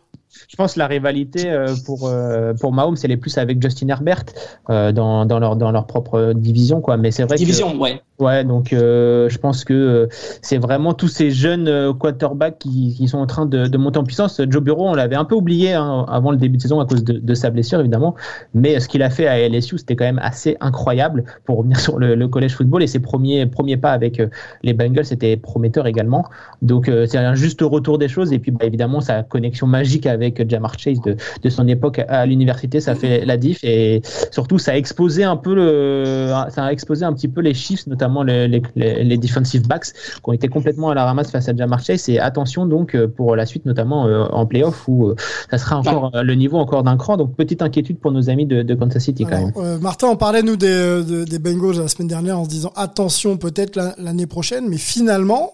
je pense que la rivalité euh, pour euh, pour Mahomes elle est plus avec Justin Herbert euh, dans, dans leur dans leur propre division quoi mais c'est vrai
Division, ouais.
Ouais donc euh, je pense que euh, c'est vraiment tous ces jeunes euh, quarterbacks qui, qui sont en train de, de monter en puissance. Joe Burrow on l'avait un peu oublié hein, avant le début de saison à cause de, de sa blessure évidemment. Mais ce qu'il a fait à LSU c'était quand même assez incroyable pour revenir sur le, le college football. Et ses premiers premiers pas avec euh, les Bengals c'était prometteur également. Donc euh, c'est un juste retour des choses. Et puis bah, évidemment sa connexion magique avec Jamar Chase de, de son époque à l'université ça fait la diff. Et surtout ça a exposé un peu le ça a exposé un petit peu les chiffres notamment les, les, les, les defensive backs qui ont été complètement à la ramasse face à Jamar Chase. Et attention donc euh, pour la suite notamment euh, en playoff où euh, ça sera encore le niveau encore d'un cran. Donc petite inquiétude pour nos amis de, de Kansas City quand même.
Euh, Martin, on parlait nous des, de- des Bengals la semaine dernière en se disant attention peut-être la- l'année prochaine, mais finalement,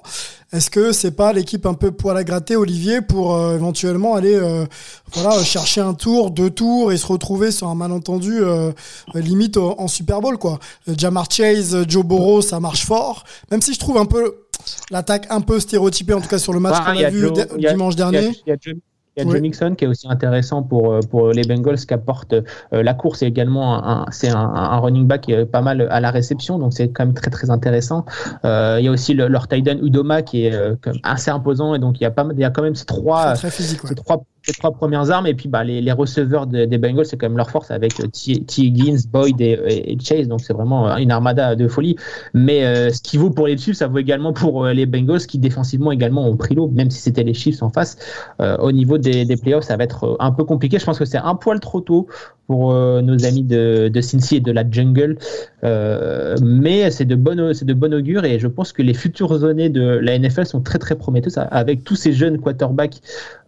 est-ce que c'est pas l'équipe un peu poil à gratter, Olivier, pour euh, éventuellement aller euh, voilà chercher un tour, deux tours et se retrouver sur un malentendu euh, limite en, en Super Bowl quoi? Euh, Jamar Chase, euh, Joe Burrow, ça marche fort, même si je trouve un peu l'attaque un peu stéréotypée en tout cas sur le match qu'on a, vu
Joe-
dimanche
a-
dernier.
Il y il y a
Oui.
Joe Mixon qui est aussi intéressant pour, euh, pour les Bengals qui apporte euh, la course et également un, c'est un, un running back qui est pas mal à la réception donc c'est quand même très très intéressant. Euh, il y a aussi le, leur tight end Udoma qui est euh, assez imposant et donc il y a pas mal- il y a quand même ces trois
physique, ouais.
ces trois ces trois premières armes. Et puis bah les, les receveurs de- des Bengals c'est quand même leur force avec euh, T. Higgins, Boyd et, et- Chase. Donc c'est vraiment euh, une armada de folie. Mais euh, ce qui vaut pour les Chiefs ça vaut également pour euh, les Bengals qui défensivement également ont pris l'eau même si c'était les Chiefs en face. Euh, au niveau des, des playoffs ça va être un peu compliqué. Je pense que c'est un poil trop tôt pour euh, nos amis de, de Cincy et de la jungle Euh, mais c'est de bonne c'est de bon augure et je pense que les futures années de la NFL sont très très prometteuses avec tous ces jeunes quarterbacks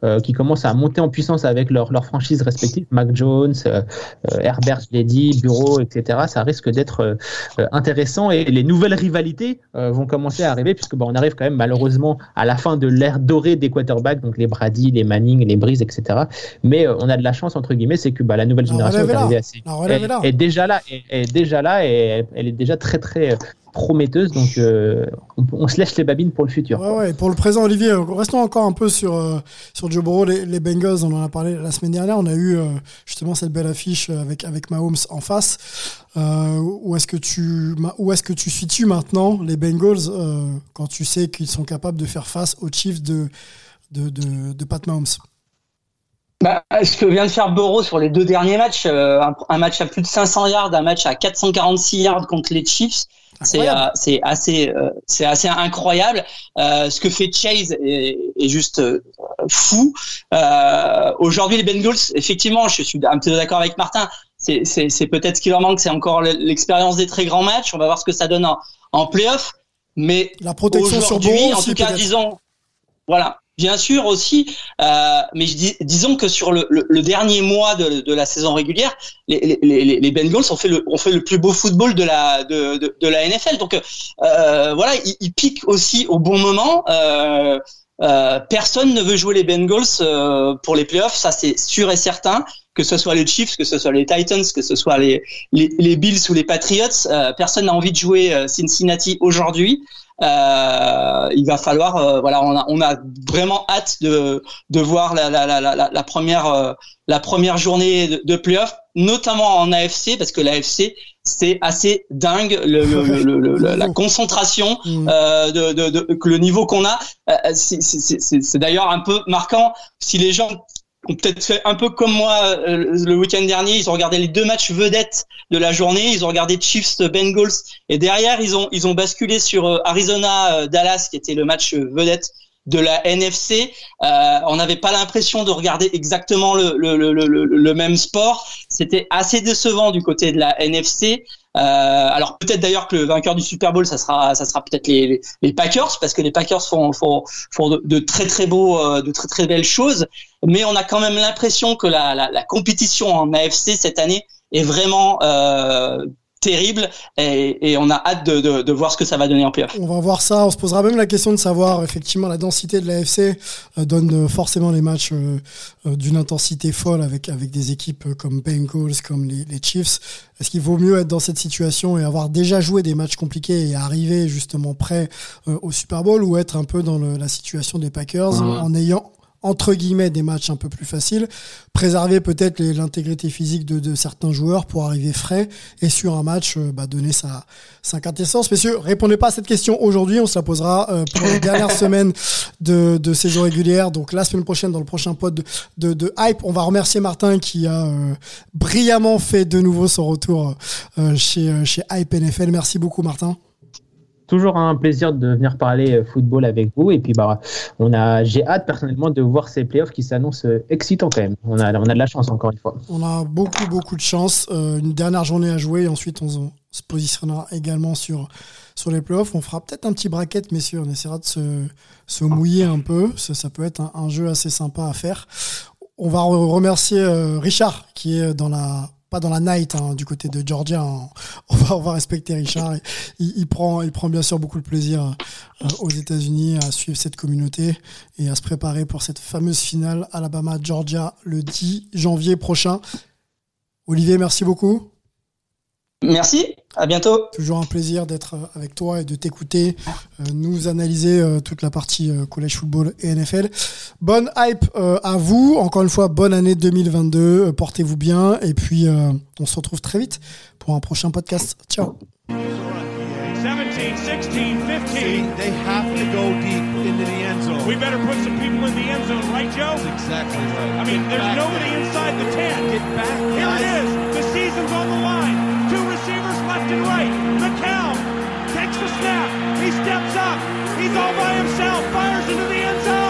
euh, qui commencent à monter en puissance avec leur, leur franchise respective, Mac Jones, euh, Herbert, je l'ai dit, Bureau, etc. Ça risque d'être intéressant et les nouvelles rivalités vont commencer à arriver puisque bah, on arrive quand même malheureusement à la fin de l'ère dorée des quarterbacks, donc les Brady, les Manning, les Breeze, etc. Mais on a de la chance entre guillemets, c'est que bah, la nouvelle génération
là.
assez, est déjà là, est, est déjà là et elle est déjà très très euh, prometteuse. Donc euh, on, se lèche les babines pour le futur.
Pour le présent, Olivier, euh, restons encore un peu sur, Joe Burrow, les, Bengals, on en a parlé la semaine dernière. On a eu justement cette belle affiche avec, avec Mahomes en face. Où est-ce que tu où tu situes maintenant les Bengals quand tu sais qu'ils sont capables de faire face aux Chiefs de Pat Mahomes?
Bah, ce que vient de faire Burrow sur les deux derniers matchs, euh, un, un match à plus de 500 yards, un match à 446 yards contre les Chiefs, c'est euh, c'est assez euh, c'est assez incroyable. Euh, ce que fait Chase est, est juste euh, fou. Euh, Aujourd'hui, les Bengals, effectivement, je suis un peu d'accord avec Martin. C'est peut-être ce qui leur manque, c'est encore l'expérience des très grands matchs. On va voir ce que ça donne en, en playoff. Mais
La protection sur Burrow
en tout cas, disons, voilà, bien sûr aussi, euh, mais dis, disons que sur le, le, le dernier mois de, de la saison régulière, les, les, les, Bengals ont fait le, ont fait le plus beau football de la de, de, de la NFL. Donc euh, voilà, ils, ils piquent aussi au bon moment. Euh, euh, personne ne veut jouer les Bengals euh, pour les playoffs, ça c'est sûr et certain. Que ce soit les Chiefs, que ce soit les Titans, que ce soit les les, les Bills ou les Patriots, euh, personne n'a envie de jouer Cincinnati aujourd'hui. Euh, il va falloir, euh, voilà, on a, on a vraiment hâte de, de voir la, la, la, la, la première, euh, la première journée de, de playoff, notamment en AFC, parce que l'AFC c'est assez dingue le, le, le- la concentration euh, de, de, de- que le niveau qu'on a. Euh, c'est- c'est c'est- c'est- c'est d'ailleurs un peu marquant si les gens ont peut-être fait un peu comme moi euh, le week-end dernier. Ils ont regardé les deux matchs vedettes de la journée. Ils ont regardé Chiefs Bengals et derrière ils ont ils ont basculé sur euh, Arizona euh, Dallas qui était le match vedette de la NFC. On n'avait pas l'impression de regarder exactement le, le, le- le même sport. C'était assez décevant du côté de la NFC. Euh, alors peut-être d'ailleurs que le vainqueur du Super Bowl, ça sera, ça sera peut-être les, les, Packers, parce que les Packers font, font, font de, de très très beaux, euh, de très très belles choses. Mais on a quand même l'impression que la, la, la compétition en AFC cette année est vraiment euh, terrible, et, et on a hâte de, de, de voir ce que ça va donner en playoff.
On va voir ça. On se posera même la question de savoir, effectivement, la densité de l'AFC euh, donne euh, forcément les matchs euh, d'une intensité folle avec, avec des équipes comme Bengals, comme les, les Chiefs. Est-ce qu'il vaut mieux être dans cette situation et avoir déjà joué des matchs compliqués et arriver justement prêt au Super Bowl ou être un peu dans le- la situation des Packers en ayant entre guillemets des matchs un peu plus faciles, préserver peut-être les- l'intégrité physique de, de certains joueurs pour arriver frais et sur un match euh, bah, donner sa, sa quintessence. Messieurs, répondez pas à cette question aujourd'hui, on se la posera euh, pour la dernière semaine de, de saison régulière, donc la semaine prochaine dans le prochain pod de, de, de Hype. On va remercier Martin qui a euh, brillamment fait de nouveau son retour euh, chez, chez Hype NFL. Merci beaucoup Martin.
Toujours un plaisir de venir parler euh, football avec vous. Et puis, bah, on a, j'ai hâte personnellement de voir ces playoffs qui s'annoncent euh, excitants quand même. On a, on a de la chance encore une fois.
On a beaucoup, beaucoup de chance. Euh, une dernière journée à jouer. Ensuite, on, se- on se positionnera également sur, sur les playoffs. On fera peut-être un petit bracket, messieurs. On essaiera de se, se mouiller un peu. Ça, ça peut être un, jeu assez sympa à faire. On va re- remercier Richard, qui est dans la pas dans la night hein, du côté de Georgia. hein. On va on va respecter Richard. Il, il prend il prend bien sûr beaucoup de plaisir euh, aux États-Unis à suivre cette communauté et à se préparer pour cette fameuse finale Alabama Georgia le 10 janvier prochain. Olivier, merci beaucoup.
Merci, à bientôt.
Toujours un plaisir d'être euh, avec toi et de t'écouter, euh, nous analyser euh, toute la partie euh, collège football et NFL. Bonne hype à vous, encore une fois, bonne année 2022, euh, portez-vous bien et puis on se retrouve très vite pour un prochain podcast. Ciao.
17, 16, 15. they have to go deep into the end zone. We better put some people in the end zone, right, Joe? That's exactly right. I mean, there's nobody inside the 10. Get back. Here it is.
left and right. McCown takes the snap. He steps up. He's all by himself. Fires into the end zone.